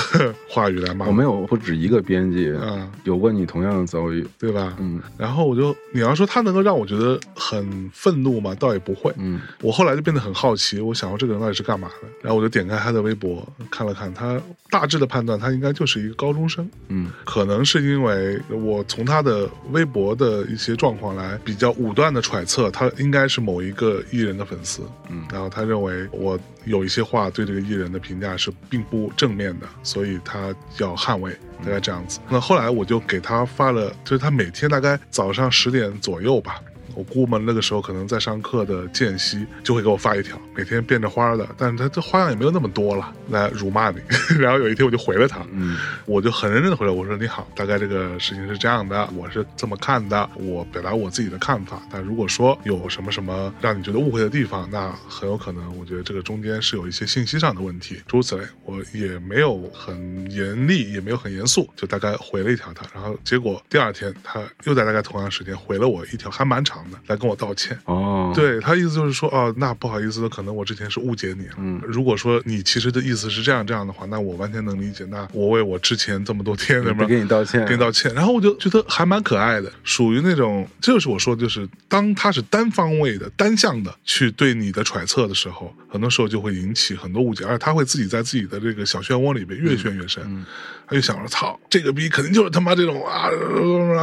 话语来骂我。我们有不止一个编辑，啊，有过你同样的遭遇，对吧？嗯，然后我就，你要说他能够让我觉得很愤怒吗？倒也不会。嗯，我后来就变得很好奇，我想说这个人到底是干嘛的？然后我就点开他的微博看了看，他大致的判断，他应该就是一个高中生。嗯，可能是因为我从他的微博的一些状况来比较武断的揣测，他应该是某一个艺人的粉丝。嗯，然后他认为我有一些话对这个艺人的评价是并不正面的，所以他要捍卫，大概这样子。那后来我就给他发了，就是他每天大概早上十点左右吧。我估摸那个时候可能在上课的间隙，就会给我发一条，每天变着花的，但是他这花样也没有那么多了，来辱骂你。然后有一天我就回了他，嗯，我就很认真的回了，我说你好，大概这个事情是这样的，我是这么看的，我表达我自己的看法。但如果说有什么什么让你觉得误会的地方，那很有可能，我觉得这个中间是有一些信息上的问题。诸如此类，我也没有很严厉，也没有很严肃，就大概回了一条他。然后结果第二天他又在大概同样时间回了我一条，还蛮长。来跟我道歉哦，对他意思就是说，哦，那不好意思，可能我之前是误解你了。嗯，如果说你其实的意思是这样这样的话，那我完全能理解。那我为我之前这么多天的给你道歉，给你道歉。然后我就觉得还蛮可爱的，属于那种，这就是我说的，就是当他是单方位的、单向的去对你的揣测的时候，很多时候就会引起很多误解，而且他会自己在自己的这个小漩涡里边越陷越深。他就想着，操，这个逼肯定就是他妈这种啊，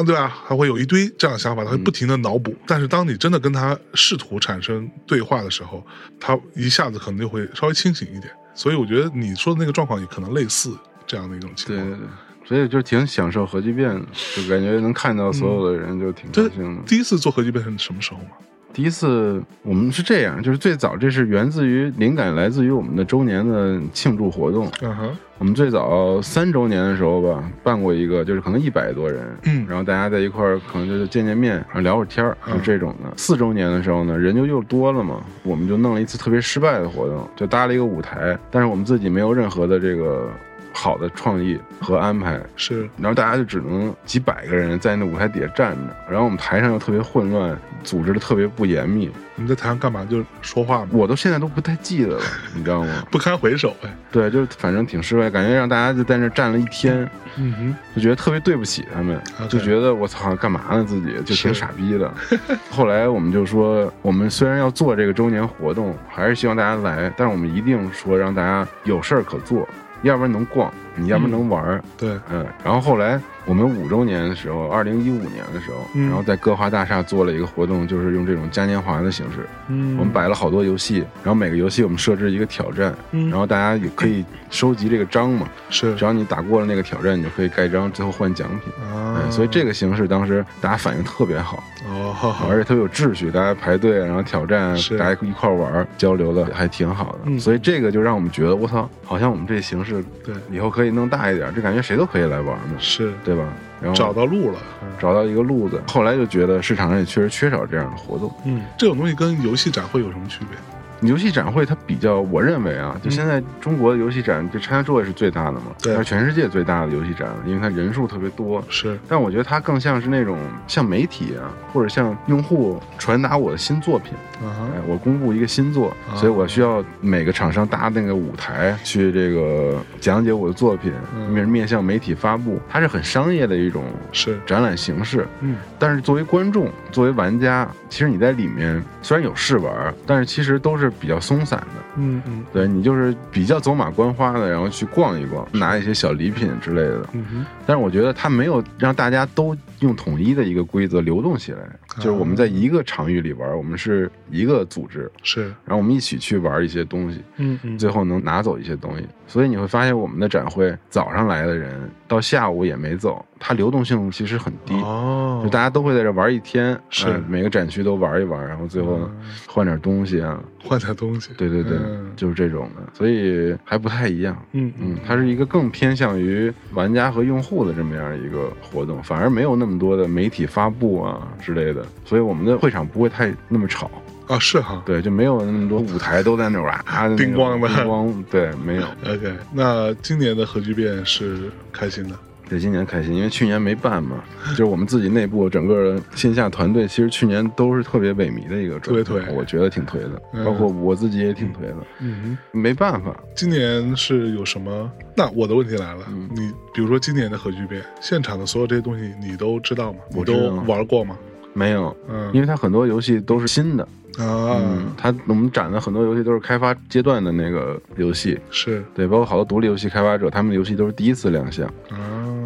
对吧？他会有一堆这样的想法，他会不停的脑补。但是当你真的跟他试图产生对话的时候，他一下子可能就会稍微清醒一点。所以我觉得你说的那个状况也可能类似这样的一种情况。对对对，所以就挺享受核聚变的，就感觉能看到所有的人就挺高兴的。第一次做核聚变是什么时候吗？第一次我们是这样，就是最早这是源自于灵感来自于我们的周年的庆祝活动。嗯哼，我们最早三周年的时候吧，办过一个，就是可能一百多人，嗯，然后大家在一块儿可能就是见见面，然后聊会儿天儿，就这种的。四周年的时候呢，人就又多了嘛，我们就弄了一次特别失败的活动，就搭了一个舞台，但是我们自己没有任何的这个。好的创意和安排是，然后大家就只能几百个人在那舞台底下站着，然后我们台上又特别混乱，组织的特别不严密。你在台上干嘛？就说话吗？我都现在都不太记得了，你知道吗？不堪回首哎。对，就反正挺失败，感觉让大家就在那站了一天，嗯哼，就觉得特别对不起他们，就觉得我操，干嘛呢？自己就挺傻逼的。后来我们就说，我们虽然要做这个周年活动，还是希望大家来，但是我们一定说让大家有事儿可做。要不然能逛，你要不然能玩儿，对，嗯，然后后来。我们五周年的时候，二零一五年的时候，然后在歌华大厦做了一个活动，就是用这种嘉年华的形式。嗯，我们摆了好多游戏，然后每个游戏我们设置一个挑战，然后大家也可以收集这个章嘛。是，只要你打过了那个挑战，你就可以盖章，最后换奖品。啊，所以这个形式当时大家反应特别好，哦，而且特别有秩序，大家排队，然后挑战，大家一块玩，交流的还挺好的。所以这个就让我们觉得，我操，好像我们这形式对以后可以弄大一点，这感觉谁都可以来玩嘛。是。对吧？然后找到路了，找到一个路子。后来就觉得市场上也确实缺少这样的活动。嗯，这种东西跟游戏展会有什么区别？游戏展会它比较，我认为啊，就现在中国的游戏展，就 CHINAJOY 是最大的嘛，对，是全世界最大的游戏展，因为它人数特别多。是，但我觉得它更像是那种像媒体啊，或者像用户传达我的新作品。哎，我公布一个新作，所以我需要每个厂商搭那个舞台去这个讲解我的作品，面面向媒体发布，它是很商业的一种是展览形式。嗯，但是作为观众，作为玩家，其实你在里面虽然有试玩，但是其实都是。比较松散的，嗯嗯，对你就是比较走马观花的，然后去逛一逛，拿一些小礼品之类的。嗯哼，但是我觉得他没有让大家都用统一的一个规则流动起来，就是我们在一个场域里玩，我们是一个组织，是，然后我们一起去玩一些东西，嗯嗯，最后能拿走一些东西。所以你会发现，我们的展会早上来的人到下午也没走。它流动性其实很低，哦，就大家都会在这玩一天，是每个展区都玩一玩，然后最后换点东西啊，换点东西，对对对，就是这种的，所以还不太一样，嗯嗯，它是一个更偏向于玩家和用户的这么样一个活动，反而没有那么多的媒体发布啊之类的，所以我们的会场不会太那么吵啊，是哈，对，就没有那么多舞台都在那儿啊，叮咣的，叮咣，对，没有。OK，那今年的核聚变是开心的。对，今年开心，因为去年没办嘛，就是我们自己内部整个线下团队，其实去年都是特别萎靡的一个状态，我觉得挺颓的，包括我自己也挺颓的。嗯，没办法，今年是有什么？那我的问题来了，你比如说今年的核聚变现场的所有这些东西，你都知道吗？你都玩过吗？没有，嗯，因为它很多游戏都是新的。啊，它我们展的很多游戏都是开发阶段的那个游戏，是。对，包括好多独立游戏开发者，他们的游戏都是第一次亮相。啊，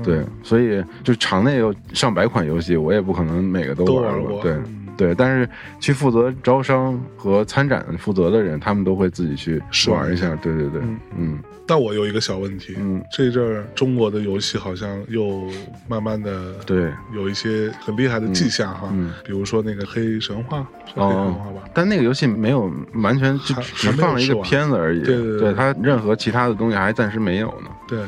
对，所以就场内有上百款游戏，我也不可能每个都玩过。对，对，但是去负责招商和参展负责的人，他们都会自己去玩一下。对对对，嗯。但我有一个小问题，嗯，这阵儿中国的游戏好像又慢慢的对有一些很厉害的迹象哈，嗯，比如说那个黑神话，黑神话吧，但那个游戏没有完全就只放了一个片子而已，对对对，它任何其他的东西还暂时没有呢，对。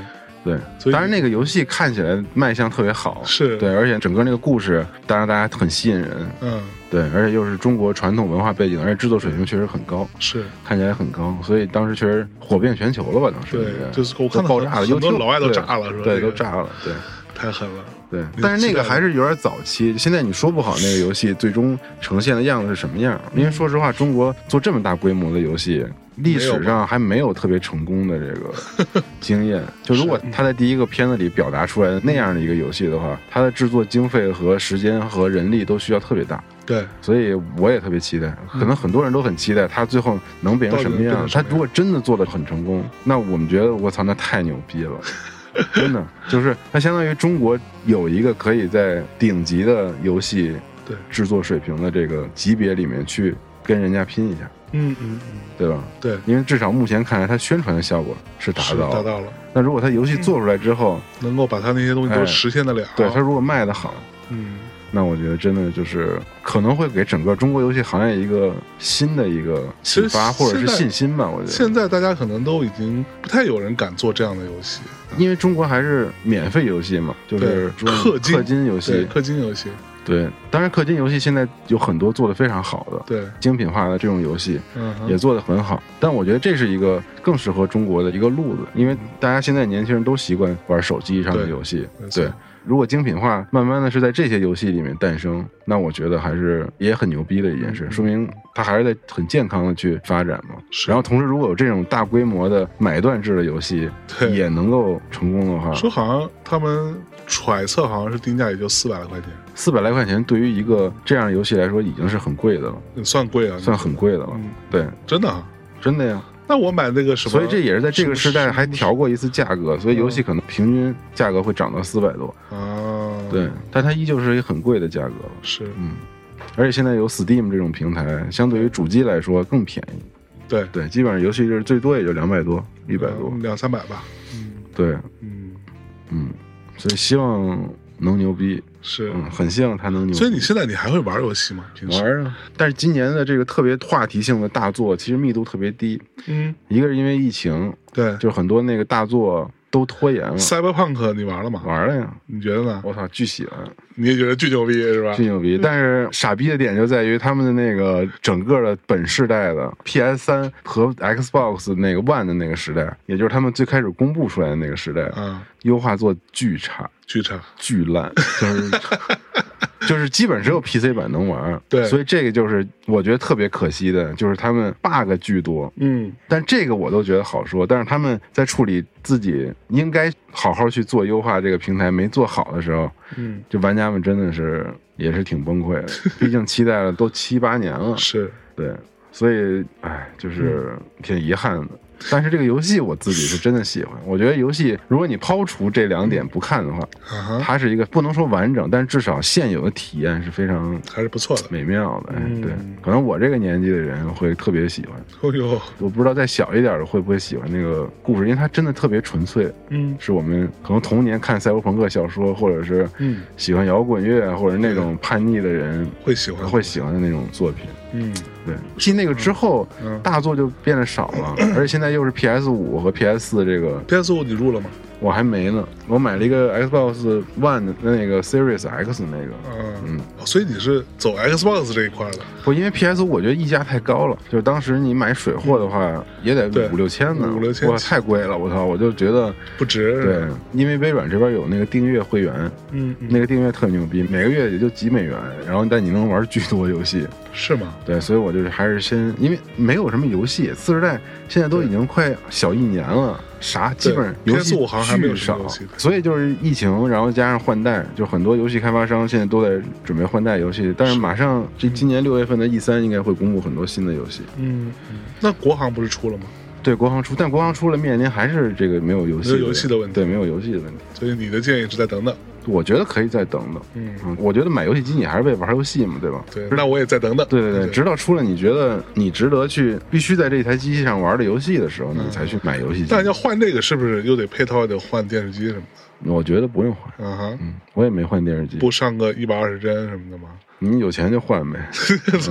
对，当然那个游戏看起来卖相特别好，是对，而且整个那个故事，当然大家很吸引人，嗯，对，而且又是中国传统文化背景，而且制作水平确实很高，是看起来很高，所以当时确实火遍全球了吧？当时对，就是我看爆炸了，很多老外都炸了，是吧？对，都炸了，对，太狠了，对。但是那个还是有点早期，现在你说不好那个游戏最终呈现的样子是什么样，因为说实话，中国做这么大规模的游戏。历史上还没有特别成功的这个 经验。就如果他在第一个片子里表达出来那样的一个游戏的话，它的制作经费和时间和人力都需要特别大。对，所以我也特别期待。可能很多人都很期待他最后能变成什么样。他如果真的做的很成功，那我们觉得我操，那太牛逼了！真的，就是它相当于中国有一个可以在顶级的游戏对制作水平的这个级别里面去跟人家拼一下。嗯嗯嗯，对吧？对，因为至少目前看来，它宣传的效果是达到达到了。那如果它游戏做出来之后，能够把它那些东西都实现得了，对它如果卖得好，嗯，那我觉得真的就是可能会给整个中国游戏行业一个新的一个启发或者是信心吧。我觉得现在大家可能都已经不太有人敢做这样的游戏，因为中国还是免费游戏嘛，就是氪氪金游戏，氪金游戏。对，当然氪金游戏现在有很多做的非常好的，对精品化的这种游戏，也做的很好。但我觉得这是一个更适合中国的一个路子，因为大家现在年轻人都习惯玩手机上的游戏，对。如果精品化慢慢的是在这些游戏里面诞生，那我觉得还是也很牛逼的一件事，说明它还是在很健康的去发展嘛。然后同时，如果有这种大规模的买断制的游戏，也能够成功的话，说好像他们揣测好像是定价也就四百来块钱，四百来块钱对于一个这样的游戏来说已经是很贵的了，算贵啊，算很贵的了。对，真的，真的呀。那我买那个什么，所以这也是在这个时代还调过一次价格，所以游戏可能平均价格会涨到四百多啊。对，但它依旧是一个很贵的价格了。是，嗯，而且现在有 Steam 这种平台，相对于主机来说更便宜。对对，基本上游戏就是最多也就两百多、一百多、两三百吧。嗯，对，嗯嗯，所以希望。能牛逼是，很希望他能牛。所以你现在你还会玩游戏吗？玩啊！但是今年的这个特别话题性的大作，其实密度特别低。嗯，一个是因为疫情，对，就是很多那个大作。都拖延了。Cyberpunk 你玩了吗？玩了呀，你觉得呢？我操，巨喜欢！你也觉得巨牛逼是吧？巨牛逼！但是傻逼的点就在于他们的那个整个的本世代的 PS 三和 Xbox 那个 One 的那个时代，也就是他们最开始公布出来的那个时代，嗯，优化做巨差，巨差，巨烂，就是。就是基本只有 PC 版能玩，对，所以这个就是我觉得特别可惜的，就是他们 bug 巨多，嗯，但这个我都觉得好说，但是他们在处理自己应该好好去做优化这个平台没做好的时候，嗯，就玩家们真的是也是挺崩溃的，毕竟期待了都七八年了，是。对，所以哎，就是挺遗憾的。但是这个游戏我自己是真的喜欢，我觉得游戏如果你抛除这两点不看的话，它是一个不能说完整，但至少现有的体验是非常还是不错的、美妙的。哎，对，可能我这个年纪的人会特别喜欢。哦呦，我不知道再小一点的会不会喜欢那个故事，因为它真的特别纯粹。嗯，是我们可能童年看赛博朋克小说，或者是嗯喜欢摇滚乐或者那种叛逆的人会喜欢会喜欢的那种作品。嗯，对，继那个之后，大作就变得少了，而且现在又是 PS 五和 PS 四这个。PS 五你入了吗？我还没呢，我买了一个 Xbox One 的那个 Series X 那个，嗯嗯，所以你是走 Xbox 这一块的？不，因为 PS 五我觉得溢价太高了，就是当时你买水货的话也得五六千呢，五六千，哇，太贵了，我操，我就觉得不值。对，因为微软这边有那个订阅会员，嗯，那个订阅特牛逼，每个月也就几美元，然后但你能玩巨多游戏，是吗？对，所以我就是还是先，因为没有什么游戏，次世代现在都已经快小一年了。啥基本上游戏巨少，所以就是疫情，然后加上换代，就很多游戏开发商现在都在准备换代游戏。但是马上这今年六月份的 E 三应该会公布很多新的游戏。嗯，那国行不是出了吗？对，国行出，但国行出了面临还是这个没有游戏游戏的问题，对，没有游戏的问题。所以你的建议是再等等。我觉得可以再等等。嗯，我觉得买游戏机你还是为玩游戏嘛，对吧？对，那我也再等等。对对对，直到出了你觉得你值得去必须在这台机器上玩的游戏的时候，你才去买游戏机。但要换这个，是不是又得配套得换电视机什么的？我觉得不用换。嗯哼，我也没换电视机。不上个一百二十帧什么的吗？你有钱就换呗。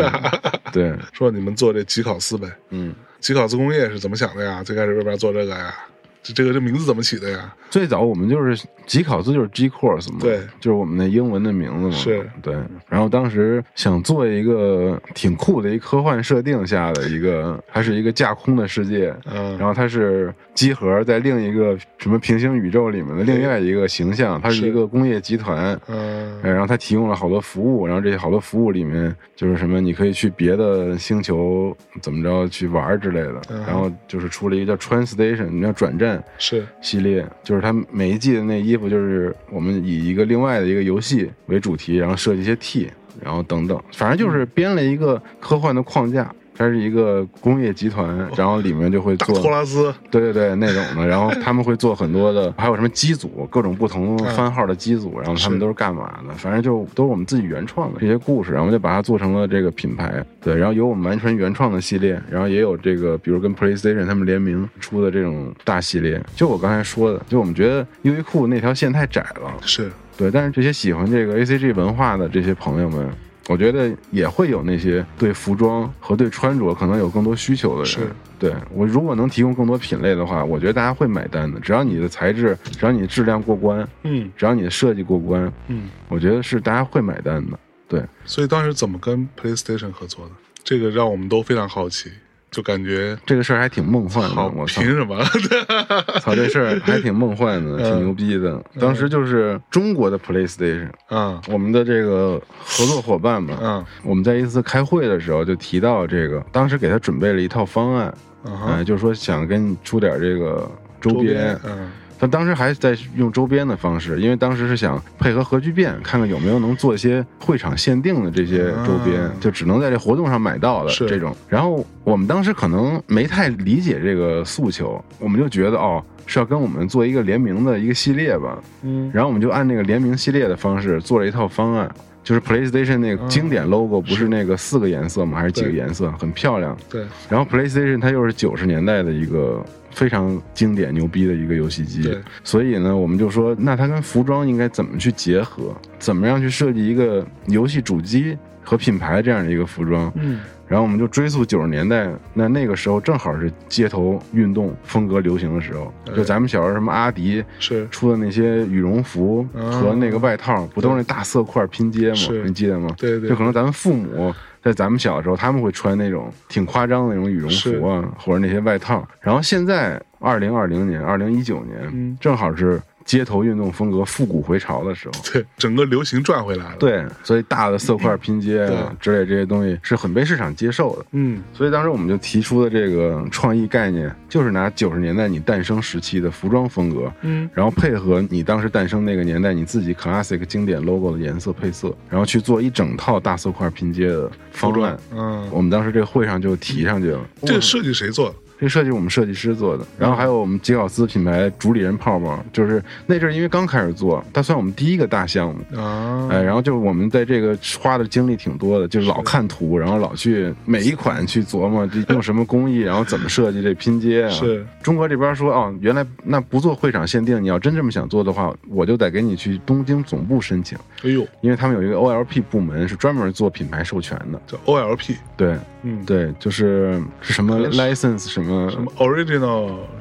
对，说你们做这吉考斯呗。嗯，吉考斯工业是怎么想的呀？最开始为啥做这个呀？这这个这名字怎么起的呀？最早我们就是吉考斯，就是 G Course 嘛，对，就是我们那英文的名字嘛，是。对。然后当时想做一个挺酷的一科幻设定下的一个，它是一个架空的世界，嗯，然后它是机核在另一个什么平行宇宙里面的另外一个形象，它是一个工业集团，嗯，然后它提供了好多服务，然后这些好多服务里面就是什么，你可以去别的星球怎么着去玩之类的，然后就是出了一个叫 Trans Station，叫转站。是。系列，就是它每一季的那衣服，就是我们以一个另外的一个游戏为主题，然后设计一些 T，然后等等，反正就是编了一个科幻的框架。它是一个工业集团，然后里面就会做托拉斯，对对对，那种的。然后他们会做很多的，还有什么机组，各种不同番号的机组，然后他们都是干嘛的？反正就都是我们自己原创的这些故事，然后就把它做成了这个品牌。对，然后有我们完全原创的系列，然后也有这个，比如跟 PlayStation 他们联名出的这种大系列。就我刚才说的，就我们觉得优衣库那条线太窄了，是对。但是这些喜欢这个 ACG 文化的这些朋友们。我觉得也会有那些对服装和对穿着可能有更多需求的人。是，对我如果能提供更多品类的话，我觉得大家会买单的。只要你的材质，只要你的质量过关，嗯，只要你的设计过关，嗯，我觉得是大家会买单的。对，所以当时怎么跟 PlayStation 合作的？这个让我们都非常好奇。就感觉这个事儿还挺梦幻的，我凭什么？操，这事儿还挺梦幻的，挺牛逼的。当时就是中国的 PlayStation，嗯，我们的这个合作伙伴嘛，嗯，我们在一次开会的时候就提到这个，当时给他准备了一套方案，嗯，就是说想跟你出点这个周边，嗯。他当时还在用周边的方式，因为当时是想配合核聚变，看看有没有能做一些会场限定的这些周边，就只能在这活动上买到的这种。然后我们当时可能没太理解这个诉求，我们就觉得哦是要跟我们做一个联名的一个系列吧。嗯。然后我们就按那个联名系列的方式做了一套方案，就是 PlayStation 那个经典 logo 不是那个四个颜色吗？还是几个颜色？很漂亮。对。然后 PlayStation 它又是九十年代的一个。非常经典牛逼的一个游戏机，所以呢，我们就说，那它跟服装应该怎么去结合？怎么样去设计一个游戏主机和品牌这样的一个服装？嗯，然后我们就追溯九十年代，那那个时候正好是街头运动风格流行的时候，就咱们小时候什么阿迪是出的那些羽绒服和那个外套，不都是那大色块拼接吗？你记得吗？对对，就可能咱们父母。在咱们小的时候，他们会穿那种挺夸张的那种羽绒服啊，或者那些外套。然后现在二零二零年、二零一九年，正好是。街头运动风格复古回潮的时候，对整个流行转回来了。对，所以大的色块拼接啊之类这些东西是很被市场接受的。嗯，所以当时我们就提出的这个创意概念，就是拿九十年代你诞生时期的服装风格，嗯，然后配合你当时诞生那个年代你自己 classic 经典 logo 的颜色配色，然后去做一整套大色块拼接的方案。嗯，我们当时这个会上就提上去了。这个设计谁做的？这设计我们设计师做的，然后还有我们吉奥斯品牌主理人泡泡，就是那阵儿因为刚开始做，它算我们第一个大项目啊，哎，然后就是我们在这个花的精力挺多的，就是老看图，然后老去每一款去琢磨这用什么工艺，然后怎么设计这拼接啊。是中国这边说哦，原来那不做会场限定，你要真这么想做的话，我就得给你去东京总部申请。哎呦，因为他们有一个 OLP 部门是专门做品牌授权的，叫 OLP。对，嗯，对，就是是什么 license 什么什么 original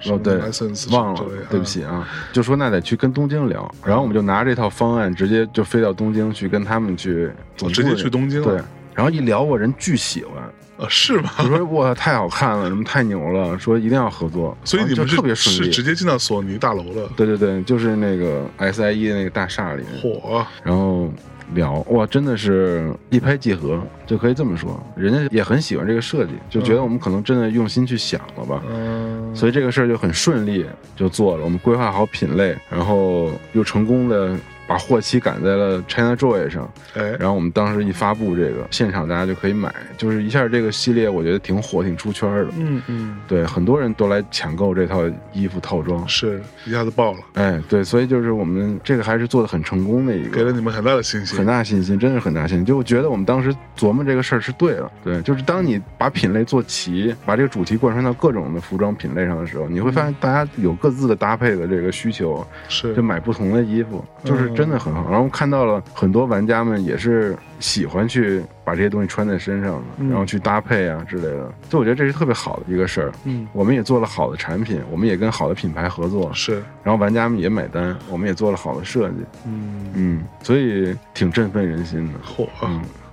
哦，对，license 忘了，对不起啊，就说那得去跟东京聊，然后我们就拿这套方案直接就飞到东京去跟他们去，直接去东京对，然后一聊，我人巨喜欢。啊，是吗？我说哇，太好看了，什么太牛了，说一定要合作，所以你们特别顺利，直接进到索尼大楼了。对对对，就是那个 SIE 的那个大厦里面。火，然后聊哇，真的是一拍即合，就可以这么说。人家也很喜欢这个设计，就觉得我们可能真的用心去想了吧。嗯。所以这个事儿就很顺利就做了，我们规划好品类，然后又成功的。把货期赶在了 China Joy 上，哎，然后我们当时一发布这个，现场大家就可以买，就是一下这个系列我觉得挺火，挺出圈的。嗯嗯，对，很多人都来抢购这套衣服套装，是一下子爆了。哎，对，所以就是我们这个还是做的很成功的一个，给了你们很大的信心，很大信心，真是很大信心。就觉得我们当时琢磨这个事儿是对了，对，就是当你把品类做齐，把这个主题贯穿到各种的服装品类上的时候，你会发现大家有各自的搭配的这个需求，是。就买不同的衣服，就是真的很好。然后看到了很多玩家们也是喜欢去把这些东西穿在身上的，然后去搭配啊之类的。就我觉得这是特别好的一个事儿。嗯，我们也做了好的产品，我们也跟好的品牌合作，是，然后玩家们也买单，我们也做了好的设计。嗯嗯，所以挺振奋人心的。嚯，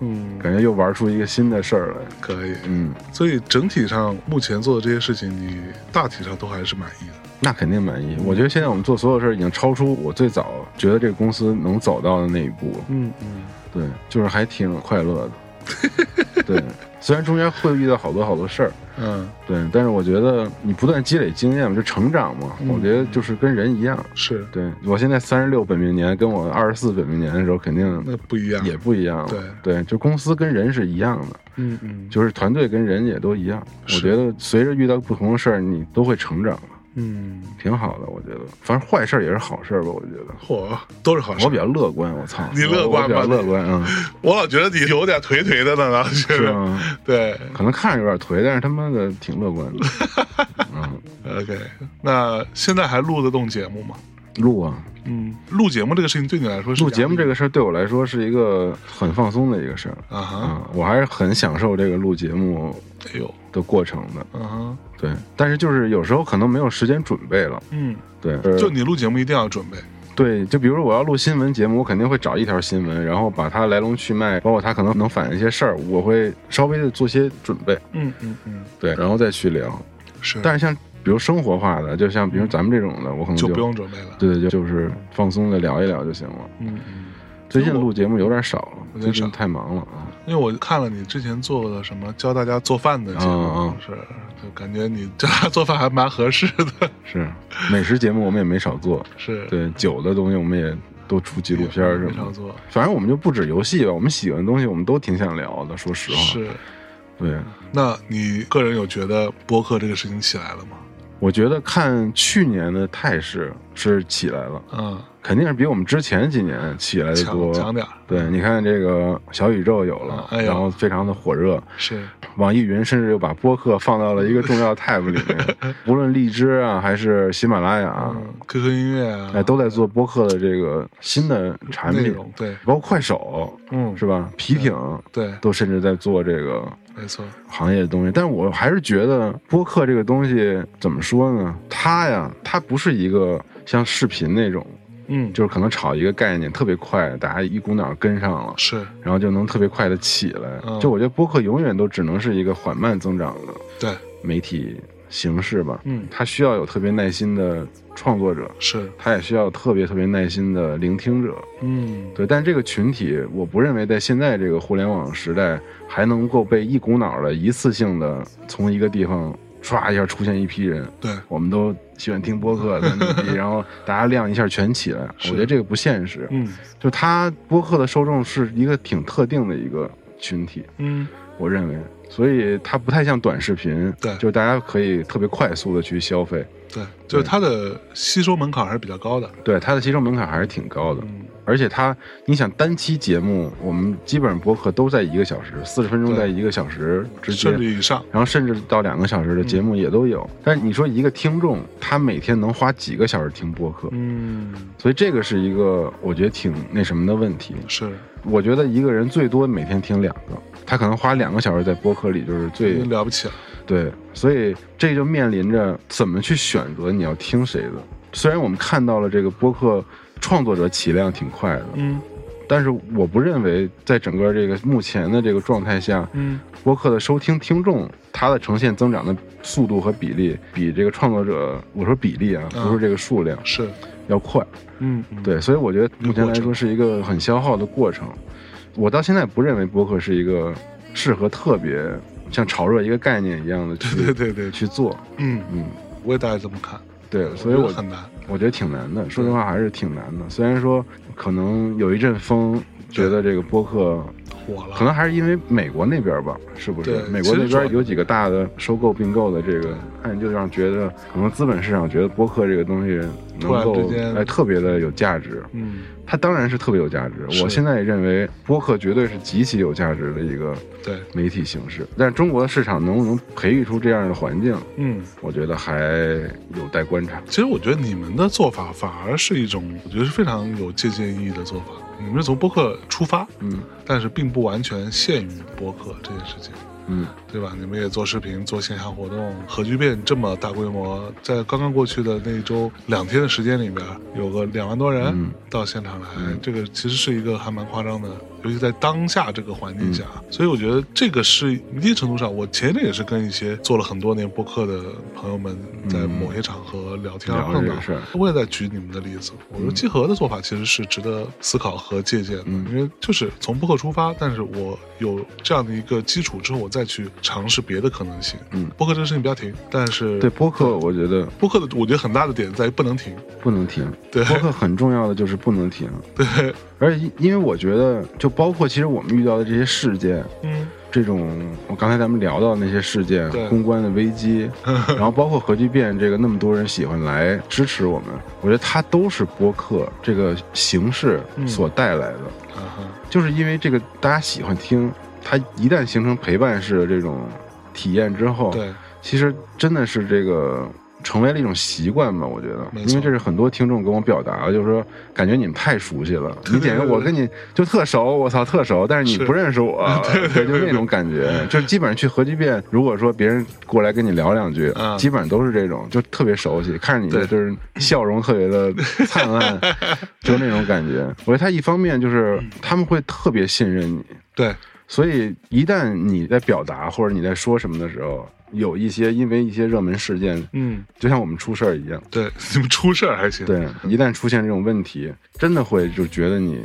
嗯，感觉又玩出一个新的事儿来。可以，嗯，所以整体上目前做的这些事情，你大体上都还是满意的。那肯定满意。我觉得现在我们做所有事儿已经超出我最早觉得这个公司能走到的那一步。嗯嗯，对，就是还挺快乐的。对，虽然中间会遇到好多好多事儿，嗯，对，但是我觉得你不断积累经验嘛，就成长嘛。我觉得就是跟人一样。是，对我现在三十六本命年，跟我二十四本命年的时候肯定那不一样，也不一样。对对，就公司跟人是一样的。嗯嗯，就是团队跟人也都一样。我觉得随着遇到不同的事儿，你都会成长。嗯，挺好的，我觉得，反正坏事也是好事吧，我觉得。嚯，都是好事。我比较乐观，我操，你乐观比较乐观啊。我老觉得你有点颓颓的呢，是吗？对，可能看着有点颓，但是他妈的挺乐观的。嗯，OK，那现在还录得动节目吗？录啊，嗯，录节目这个事情对你来说，录节目这个事儿对我来说是一个很放松的一个事儿啊哈，我还是很享受这个录节目，哎呦的过程的，嗯哼。对，但是就是有时候可能没有时间准备了。嗯，对，就你录节目一定要准备。对，就比如说我要录新闻节目，我肯定会找一条新闻，然后把它来龙去脉，包括它可能能反映一些事儿，我会稍微的做些准备。嗯嗯嗯，对，然后再去聊。是，但是像比如生活化的，就像比如咱们这种的，我可能就不用准备了。对对，就就是放松的聊一聊就行了。嗯嗯。最近录节目有点少了，最近太忙了啊。因为我看了你之前做的什么教大家做饭的节目，是就感觉你教他做饭还蛮合适的。是美食节目我们也没少做，是对酒的东西我们也都出纪录片什么的。做，反正我们就不止游戏吧，我们喜欢的东西我们都挺想聊的。说实话，是。对，那你个人有觉得播客这个事情起来了吗？我觉得看去年的态势是起来了，嗯。肯定是比我们之前几年起来的多，强点对，你看这个小宇宙有了，然后非常的火热。是，网易云甚至又把播客放到了一个重要 tab 里面，无论荔枝啊，还是喜马拉雅、QQ 音乐啊，哎，都在做播客的这个新的产品。对，包括快手，嗯，是吧？皮艇，对，都甚至在做这个，没错，行业的东西。但是我还是觉得播客这个东西怎么说呢？它呀，它不是一个像视频那种。嗯，就是可能炒一个概念特别快，大家一股脑跟上了，是，然后就能特别快的起来。就我觉得播客永远都只能是一个缓慢增长的对媒体形式吧。嗯，它需要有特别耐心的创作者，是，它也需要特别特别耐心的聆听者。嗯，对。但这个群体，我不认为在现在这个互联网时代还能够被一股脑的一次性的从一个地方唰一下出现一批人。对，我们都。喜欢听播客的，然后大家量一下全起来，我觉得这个不现实。嗯，就他播客的受众是一个挺特定的一个群体。嗯，我认为，所以它不太像短视频。对，就是大家可以特别快速的去消费。对，就是它的吸收门槛还是比较高的。对，它的吸收门槛还是挺高的。嗯。而且它，你想单期节目，我们基本上播客都在一个小时，四十分钟在一个小时之间，甚至以上，然后甚至到两个小时的节目也都有。但是你说一个听众，他每天能花几个小时听播客？嗯，所以这个是一个我觉得挺那什么的问题。是，我觉得一个人最多每天听两个，他可能花两个小时在播客里就是最了不起了。对，所以这就面临着怎么去选择你要听谁的。虽然我们看到了这个播客。创作者起量挺快的，嗯，但是我不认为在整个这个目前的这个状态下，嗯，播客的收听听众，它的呈现增长的速度和比例，比这个创作者，我说比例啊，不是这个数量，是要快，嗯，对，所以我觉得目前来说是一个很消耗的过程。我到现在不认为播客是一个适合特别像炒热一个概念一样的去对对对去做，嗯嗯，我也大概这么看，对，所以我很难。我觉得挺难的。说实话，还是挺难的。虽然说可能有一阵风，觉得这个播客。火了，可能还是因为美国那边吧，是不是？美国那边有几个大的收购并购的这个，案，就让觉得可能资本市场觉得播客这个东西能够哎特别的有价值。嗯，它当然是特别有价值。我现在也认为播客绝对是极其有价值的一个对媒体形式。但是中国的市场能不能培育出这样的环境？嗯，我觉得还有待观察。其实我觉得你们的做法反而是一种，我觉得是非常有借鉴意义的做法。你们是从播客出发，嗯，但是并不完全限于播客这件事情，嗯，对吧？你们也做视频、做线下活动，核聚变这么大规模，在刚刚过去的那一周两天的时间里边，有个两万多人到现场来，这个其实是一个还蛮夸张的。尤其在当下这个环境下，所以我觉得这个是一定程度上，我前一阵也是跟一些做了很多年播客的朋友们在某些场合聊天碰到，我也在举你们的例子。我说集合的做法其实是值得思考和借鉴的，因为就是从播客出发，但是我有这样的一个基础之后，我再去尝试别的可能性。嗯，播客这个事情不要停，但是对播客，我觉得播客的我觉得很大的点在于不能停，不能停。对，播客很重要的就是不能停。对。而且，因为我觉得，就包括其实我们遇到的这些事件，嗯，这种我刚才咱们聊到的那些事件，公关的危机，然后包括核聚变这个那么多人喜欢来支持我们，我觉得它都是播客这个形式所带来的。就是因为这个大家喜欢听，它一旦形成陪伴式的这种体验之后，对，其实真的是这个。成为了一种习惯吧，我觉得，因为这是很多听众跟我表达的，就是说感觉你们太熟悉了。你简直我跟你就特熟，我操特熟，但是。你不认识我，对，就那种感觉。就基本上去核聚变，如果说别人过来跟你聊两句，基本上都是这种，就特别熟悉，看着你就是笑容特别的灿烂，就那种感觉。我觉得他一方面就是他们会特别信任你，对，所以一旦你在表达或者你在说什么的时候。有一些因为一些热门事件，嗯，就像我们出事儿一样，对，你们出事儿还行，对，一旦出现这种问题，真的会就觉得你，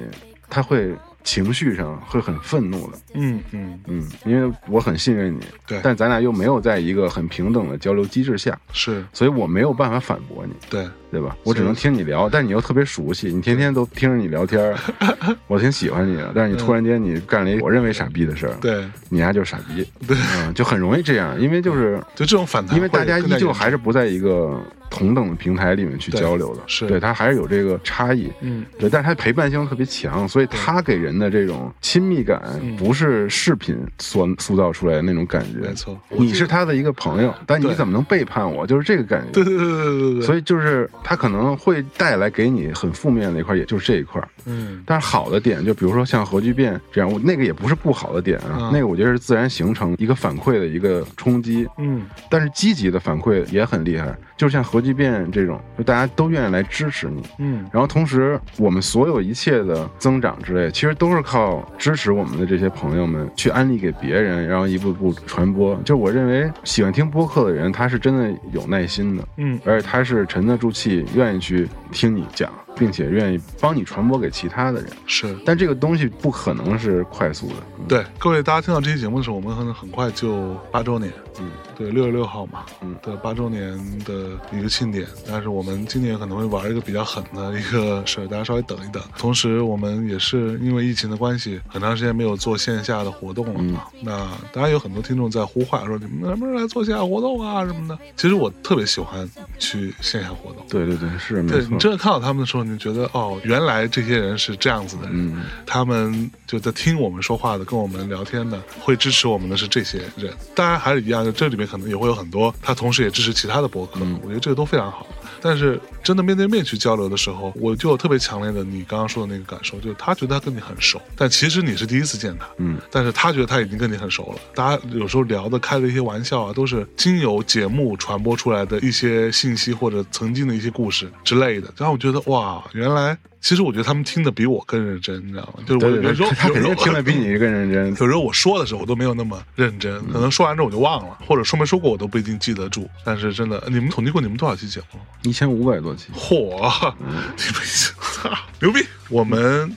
他会。情绪上会很愤怒的，嗯嗯。嗯，因为我很信任你，对，但咱俩又没有在一个很平等的交流机制下，是，所以我没有办法反驳你，对。对吧？我只能听你聊，但你又特别熟悉，你天天都听着你聊天，我挺喜欢你的，但是你突然间你干了一我认为傻逼的事儿，对，你丫就是傻逼，对，嗯，就很容易这样，因为就是就这种反弹，因为大家依旧还是不在一个。同等的平台里面去交流的，是。对他还是有这个差异，嗯，对，但是他陪伴性特别强，所以他给人的这种亲密感不是视频所塑造出来的那种感觉，没错，你是他的一个朋友，但你怎么能背叛我？就是这个感觉，对对对对对对，所以就是他可能会带来给你很负面的一块，也就是这一块，嗯，但是好的点就比如说像核聚变这样，我那个也不是不好的点啊，那个我觉得是自然形成一个反馈的一个冲击，嗯，但是积极的反馈也很厉害。就像核聚变这种，就大家都愿意来支持你，嗯，然后同时我们所有一切的增长之类，其实都是靠支持我们的这些朋友们去安利给别人，然后一步步传播。就我认为喜欢听播客的人，他是真的有耐心的，嗯，而且他是沉得住气，愿意去听你讲。并且愿意帮你传播给其他的人，是，但这个东西不可能是快速的。对，各位大家听到这期节目的时候，我们可能很快就八周年，嗯，对，六月六号嘛，嗯，的八周年的一个庆典。但是我们今年可能会玩一个比较狠的一个事儿，大家稍微等一等。同时，我们也是因为疫情的关系，很长时间没有做线下的活动了嘛。那当然有很多听众在呼唤说：“你们什么时候来做线下活动啊什么的？”其实我特别喜欢去线下活动。对对对，是没错。你真的看到他们的时候。你觉得哦，原来这些人是这样子的人，他们就在听我们说话的，跟我们聊天的，会支持我们的是这些人。当然还是一样，这里面可能也会有很多，他同时也支持其他的博客。我觉得这个都非常好。但是真的面对面去交流的时候，我就有特别强烈的你刚刚说的那个感受，就是他觉得他跟你很熟，但其实你是第一次见他，嗯，但是他觉得他已经跟你很熟了。大家有时候聊的开的一些玩笑啊，都是经由节目传播出来的一些信息或者曾经的一些故事之类的，然后我觉得哇，原来。其实我觉得他们听的比我更认真，你知道吗？就是我有时候他肯定听的比你更认真。有时候我说的时候，我都没有那么认真，可能说完之后我就忘了，或者说没说过我都不一定记得住。但是真的，你们统计过你们多少期节目？一千五百多期。嚯！你们操，牛逼！我们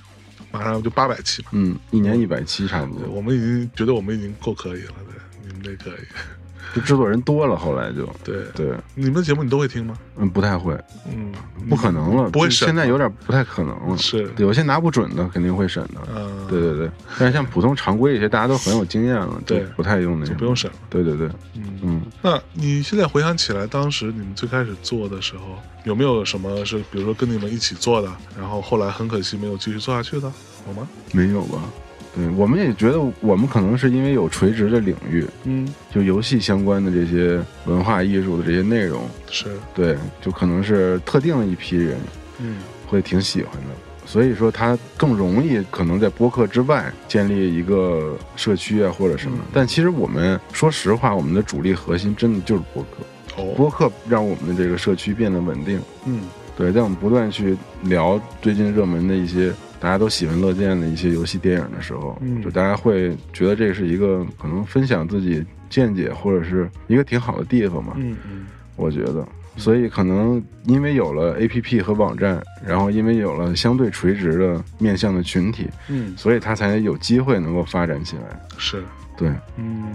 马上就八百期嗯，一年一百期差不多。我们已经觉得我们已经够可以了，对，你们这可以。就制作人多了，后来就对对。你们的节目你都会听吗？嗯，不太会，嗯，不可能了，不会审现在有点不太可能了。是有些拿不准的肯定会审的，嗯，对对对。但是像普通常规一些，大家都很有经验了，对，不太用那就不用审了。对对对，嗯嗯。那你现在回想起来，当时你们最开始做的时候，有没有什么是，比如说跟你们一起做的，然后后来很可惜没有继续做下去的，有吗？没有吧。对，我们也觉得我们可能是因为有垂直的领域，嗯，就游戏相关的这些文化艺术的这些内容，是对，就可能是特定的一批人，嗯，会挺喜欢的。所以说，它更容易可能在播客之外建立一个社区啊，或者什么。但其实我们说实话，我们的主力核心真的就是播客。哦，播客让我们的这个社区变得稳定。嗯，对，在我们不断去聊最近热门的一些。大家都喜闻乐见的一些游戏、电影的时候，就大家会觉得这是一个可能分享自己见解或者是一个挺好的地方嘛。嗯嗯，我觉得，所以可能因为有了 APP 和网站，然后因为有了相对垂直的面向的群体，嗯，所以它才有机会能够发展起来。是，对，嗯，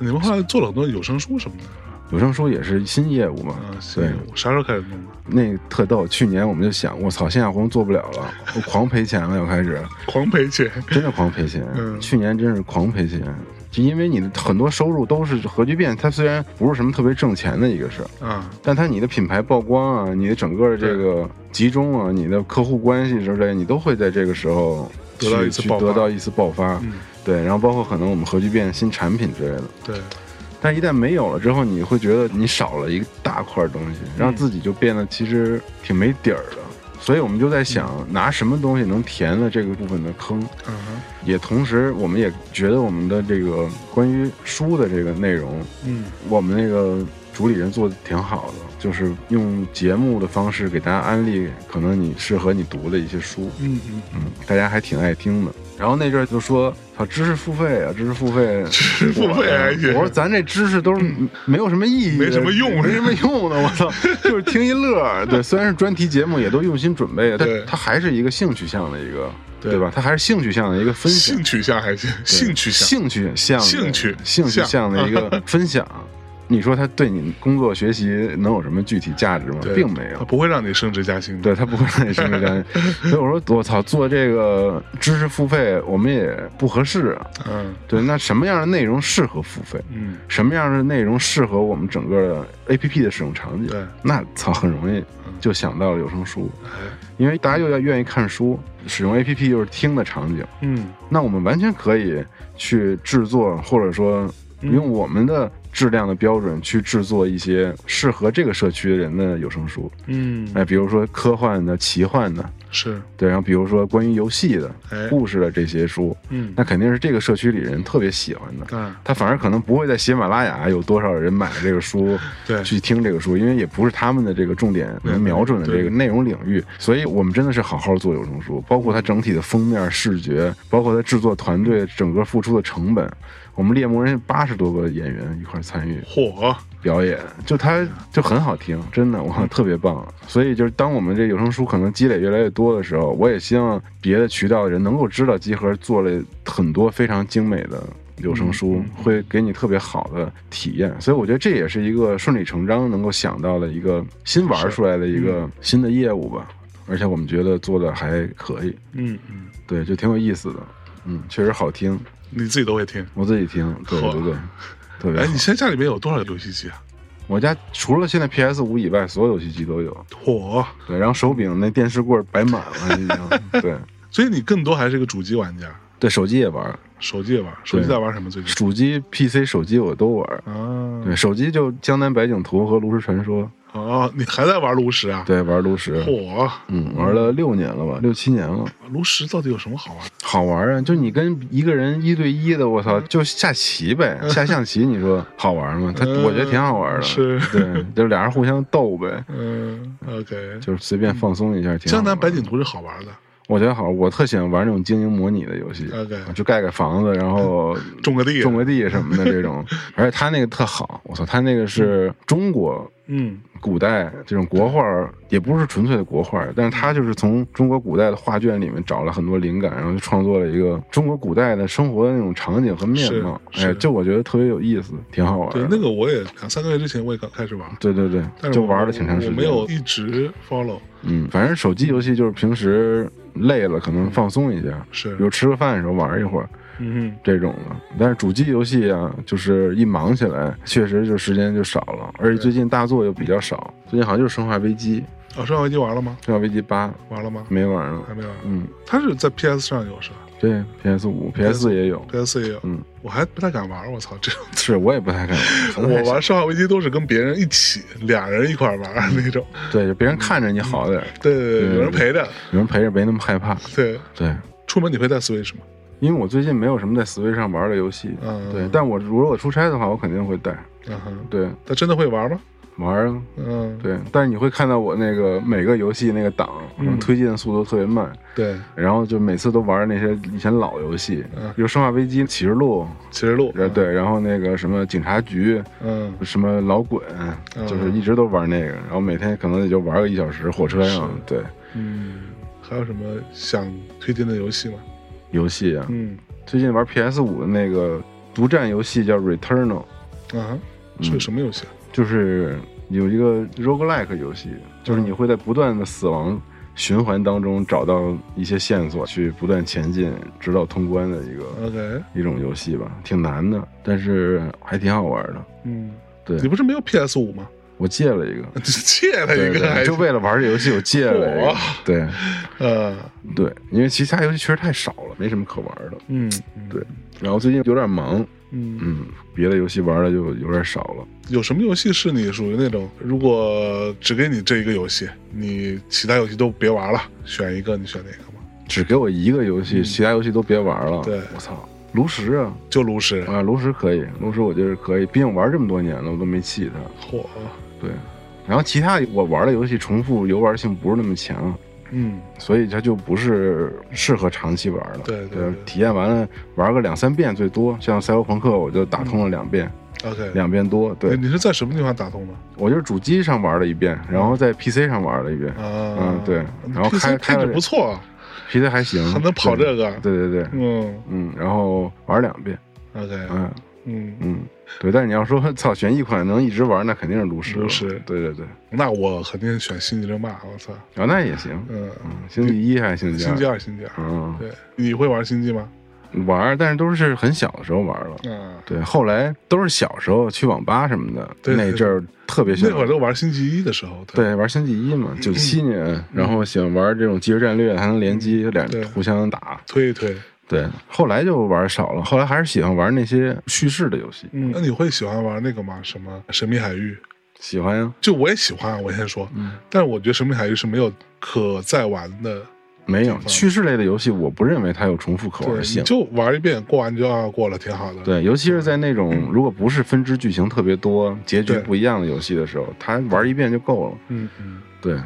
你们后来做了很多有声书什么的。有声书也是新业务嘛？对，啥时候开始弄的？那特逗，去年我们就想，我操，线下活动做不了了，我狂赔钱了，又开始 狂赔钱，真的狂赔钱。去年真是狂赔钱，就因为你的很多收入都是核聚变，它虽然不是什么特别挣钱的一个事儿啊，但它你的品牌曝光啊，你的整个的这个集中啊，你的客户关系之类，你都会在这个时候得到一次得到一次爆发。嗯，对，然后包括可能我们核聚变新产品之类的。对。但一旦没有了之后，你会觉得你少了一个大块东西，让自己就变得其实挺没底儿的。所以我们就在想，拿什么东西能填了这个部分的坑？嗯，也同时，我们也觉得我们的这个关于书的这个内容，嗯，我们那个主理人做的挺好的，就是用节目的方式给大家安利可能你适合你读的一些书。嗯嗯嗯，大家还挺爱听的。然后那阵儿就说。操，知识付费啊！知识付费，知识付费。我说咱这知识都是没有什么意义，没什么用，没什么用的。我操，就是听一乐。对，虽然是专题节目，也都用心准备，但它还是一个兴趣向的一个，对吧？它还是兴趣向的一个分享。兴趣向还行，兴趣向，兴趣向，兴趣兴趣向的一个分享。你说他对你工作学习能有什么具体价值吗？并没有，他不会让你升职加薪。对他不会让你升职加薪。所以我说，我操，做这个知识付费，我们也不合适啊。嗯，对，那什么样的内容适合付费？嗯，什么样的内容适合我们整个的 A P P 的使用场景？对，那操，很容易就想到了有声书，因为大家又要愿意看书，使用 A P P 又是听的场景。嗯，那我们完全可以去制作，或者说用我们的。质量的标准去制作一些适合这个社区的人的有声书，嗯，哎，比如说科幻的、奇幻的，是。对，然后比如说关于游戏的、故事的这些书，嗯，那肯定是这个社区里人特别喜欢的，嗯，他反而可能不会在喜马拉雅有多少人买了这个书，对，去听这个书，因为也不是他们的这个重点能瞄准的这个内容领域，所以我们真的是好好做有声书，包括它整体的封面视觉，包括它制作团队整个付出的成本。我们猎魔人八十多个演员一块参与，嚯，表演就他就很好听，真的，我靠，特别棒。所以就是当我们这有声书可能积累越来越多的时候，我也希望别的渠道的人能够知道集合做了很多非常精美的有声书，会给你特别好的体验。所以我觉得这也是一个顺理成章能够想到的一个新玩出来的一个新的业务吧。而且我们觉得做的还可以，嗯嗯，对，就挺有意思的，嗯，确实好听。你自己都会听，我自己听，对对对，特别。哎，你现在家里面有多少游戏机啊？我家除了现在 PS 五以外，所有游戏机都有。嚯！对，然后手柄那电视柜摆满了已经。对，所以你更多还是个主机玩家。对，手机也玩，手机也玩，手机在玩什么？最近？主机、PC、手机我都玩。啊，对，手机就《江南百景图》和《炉石传说》。哦，你还在玩炉石啊？对，玩炉石。嚯，嗯，玩了六年了吧，六七年了。炉石到底有什么好玩？好玩啊！就你跟一个人一对一的，我操，就下棋呗，下象棋，你说 好玩吗？他我觉得挺好玩的。是，对，就俩人互相斗呗。嗯，OK，就是随便放松一下。江南百景图是好玩的。我觉得好，我特喜欢玩那种经营模拟的游戏，就盖个房子，然后 种个地，种个地什么的这种。而且他那个特好，我操，他那个是中国嗯，古代这种国画也不是纯粹的国画，但是他就是从中国古代的画卷里面找了很多灵感，然后就创作了一个中国古代的生活的那种场景和面貌。哎，就我觉得特别有意思，挺好玩。对，那个我也两三个月之前我也刚开始玩。对对对，就玩了挺长时间。我没有一直 follow。嗯，反正手机游戏就是平时累了可能放松一下，是，比如吃个饭的时候玩一会儿。嗯，这种的，但是主机游戏啊，就是一忙起来，确实就时间就少了，而且最近大作又比较少，最近好像就是《生化危机》。哦，《生化危机》玩了吗？《生化危机八》玩了吗？没玩呢，还没玩。嗯，它是在 PS 上有是吧？对，PS 五、PS 四也有，PS 四也有。嗯，我还不太敢玩，我操，这种是我也不太敢玩。我玩《生化危机》都是跟别人一起，俩人一块玩那种。对，就别人看着你好点。对对对，有人陪着，有人陪着，没那么害怕。对对，出门你会带 Switch 吗？因为我最近没有什么在 Switch 上玩的游戏，嗯对，但我如果出差的话，我肯定会带。嗯哼，对，他真的会玩吗？玩啊，嗯，对。但是你会看到我那个每个游戏那个档推进的速度特别慢，对。然后就每次都玩那些以前老游戏，比如《生化危机》《启示录》《启示录》，对。然后那个什么警察局，嗯，什么老滚，就是一直都玩那个。然后每天可能也就玩个一小时，火车上，对。嗯，还有什么想推荐的游戏吗？游戏啊，嗯，最近玩 PS 五的那个独占游戏叫 Returnal，啊，是个什么游戏？就是有一个 roguelike 游戏，就是你会在不断的死亡循环当中找到一些线索，去不断前进，直到通关的一个 OK 一种游戏吧，挺难的，但是还挺好玩的。嗯，对，你不是没有 PS 五吗？我借了一个，借了一个，就为了玩这游戏，我借了一个。对，呃，对，因为其他游戏确实太少了，没什么可玩的。嗯，对。然后最近有点忙，嗯嗯，别的游戏玩的就有点少了。有什么游戏是你属于那种，如果只给你这一个游戏，你其他游戏都别玩了，选一个，你选哪个吗？只给我一个游戏，其他游戏都别玩了。对，我操，炉石啊，就炉石啊，炉石可以，炉石我觉得可以，毕竟玩这么多年了，我都没弃它。嚯！对，然后其他我玩的游戏重复游玩性不是那么强，嗯，所以它就不是适合长期玩的。对对，体验完了玩个两三遍最多，像赛博朋克我就打通了两遍，OK，两遍多。对，你是在什么地方打通的？我就是主机上玩了一遍，然后在 PC 上玩了一遍。啊，嗯，对，然后开开的不错，PC 还行，还 能跑这个。对对对，嗯。嗯，然后玩两遍，OK，嗯嗯嗯。对，但是你要说操选一款能一直玩，那肯定是炉石。炉石，对对对。那我肯定选星际争霸，我操！啊，那也行。嗯嗯，星际一还是星际二？星际二，星际二。嗯，对，你会玩星际吗？玩，但是都是很小的时候玩了。嗯，对，后来都是小时候去网吧什么的，那阵儿特别喜欢。那会儿都玩星际一的时候。对，玩星际一嘛，九七年，然后喜欢玩这种即时战略，还能联机，两互相打，推一推。对，后来就玩少了，后来还是喜欢玩那些叙事的游戏。嗯，那你会喜欢玩那个吗？什么神秘海域？喜欢呀，就我也喜欢。我先说，嗯，但是我觉得神秘海域是没有可再玩的。没有叙事类的游戏，我不认为它有重复可玩性。就玩一遍，过完就要过了，挺好的。对，尤其是在那种如果不是分支剧情特别多、结局不一样的游戏的时候，它玩一遍就够了。嗯嗯，对。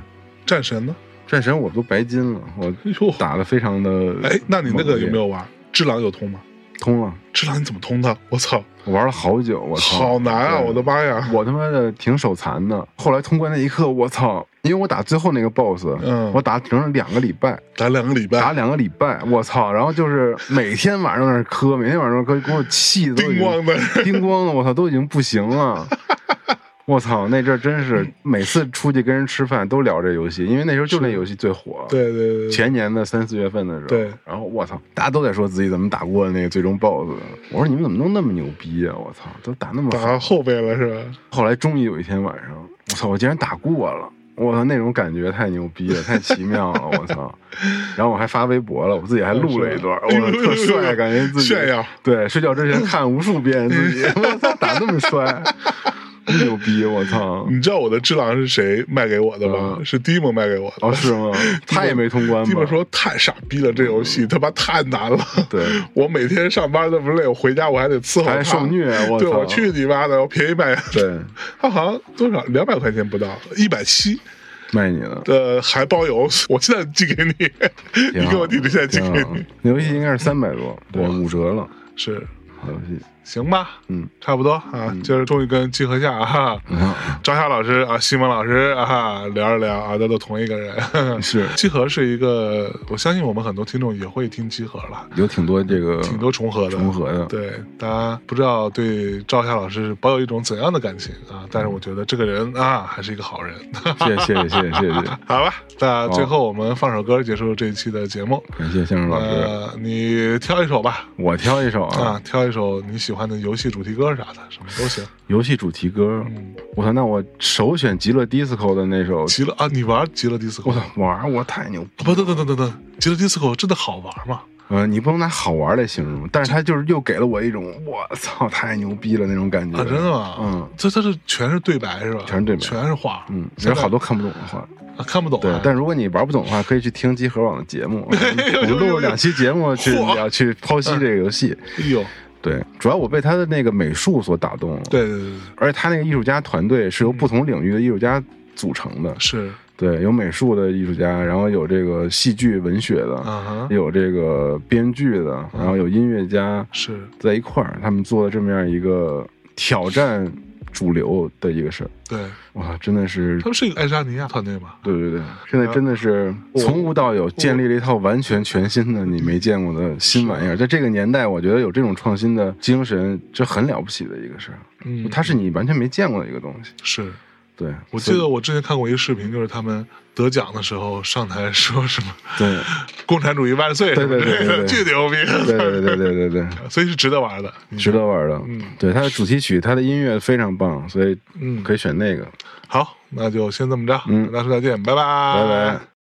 战神呢？战神我都白金了，我打的非常的。哎，那你那个有没有玩？智狼有通吗？通了。智狼你怎么通的？我操！我玩了好久，我操！好难啊！我的妈呀！我他妈的挺手残的。后来通关那一刻，我操！因为我打最后那个 boss，嗯，我打整整两个礼拜，打两个礼拜，打两个礼拜，我操！然后就是每天晚上在那磕，每天晚上磕，给我气的 叮咣的，叮咣的，我操，都已经不行了。我操，那阵真是每次出去跟人吃饭都聊这游戏，因为那时候就那游戏最火。对对对，前年的三四月份的时候。对。然后我操，大家都在说自己怎么打过那个最终 BOSS。我说你们怎么都那么牛逼啊！我操，都打那么打后背了是吧？后来终于有一天晚上，我操，我竟然打过了！我操，那种感觉太牛逼了，太奇妙了！我操。然后我还发微博了，我自己还录了一段，我特帅，感觉自己炫耀。对，睡觉之前看无数遍自己，我操，打那么帅。牛逼！我操！你知道我的智狼是谁卖给我的吗？是 Dim 卖给我的。哦，是吗？他也没通关。Dim 说太傻逼了，这游戏他妈太难了。对，我每天上班那么累，我回家我还得伺候他，受虐。我对，我去你妈的！我便宜卖。对，他好像多少两百块钱不到，一百七卖你了。呃，还包邮，我现在寄给你，你给我地址，现在寄给你。游戏应该是三百多，对，五折了。是。好游戏，行吧，嗯，差不多啊，今儿终于跟集合下啊，哈、嗯，张夏老师啊，西蒙老师啊，聊一聊啊，都都同一个人。是，集合是一个，我相信我们很多听众也会听集合了，有挺多这个，挺多重合的，重合的。对，大家不知道对赵夏老师抱有一种怎样的感情啊，但是我觉得这个人啊，还是一个好人。谢谢谢谢谢谢谢谢。好吧，那最后我们放首歌结束这一期的节目。感谢相声老师、呃，你挑一首吧，我挑一首，啊挑一首你喜欢。的游戏主题歌啥的，什么都行。游戏主题歌，嗯，我操，那我首选《极乐 DISCO》的那首。极乐啊，你玩《极乐 DISCO》？我操，玩我太牛！不等等等等等，《极乐 DISCO》真的好玩吗？呃，你不能拿好玩来形容，但是它就是又给了我一种我操太牛逼了那种感觉。啊，真的吗？嗯，这这是全是对白是吧？全是对白，全是话。嗯，有好多看不懂的话。啊，看不懂。对，但如果你玩不懂的话，可以去听集合网的节目，我们录了两期节目去要去剖析这个游戏。哎呦，对，主要我被他的那个美术所打动了。对对对，而且他那个艺术家团队是由不同领域的艺术家组成的。是。对，有美术的艺术家，然后有这个戏剧文学的，有这个编剧的，然后有音乐家，是在一块儿，他们做了这么样一个挑战主流的一个事儿。对，哇，真的是，他们是一个爱沙尼亚团队吧？对对对，现在真的是从无到有，建立了一套完全全新的、你没见过的新玩意儿。在这个年代，我觉得有这种创新的精神，这很了不起的一个事儿。嗯，它是你完全没见过的一个东西。是。对，我记得我之前看过一个视频，就是他们得奖的时候上台 说什么“对，共产主义万岁”，对对对对，巨牛逼，对对对对对对，所以是值得玩的，值得玩的。嗯，对，它的主题曲，它的音乐非常棒，所以嗯，可以选那个。好，那就先这么着，嗯，大家说再见，拜拜，拜拜。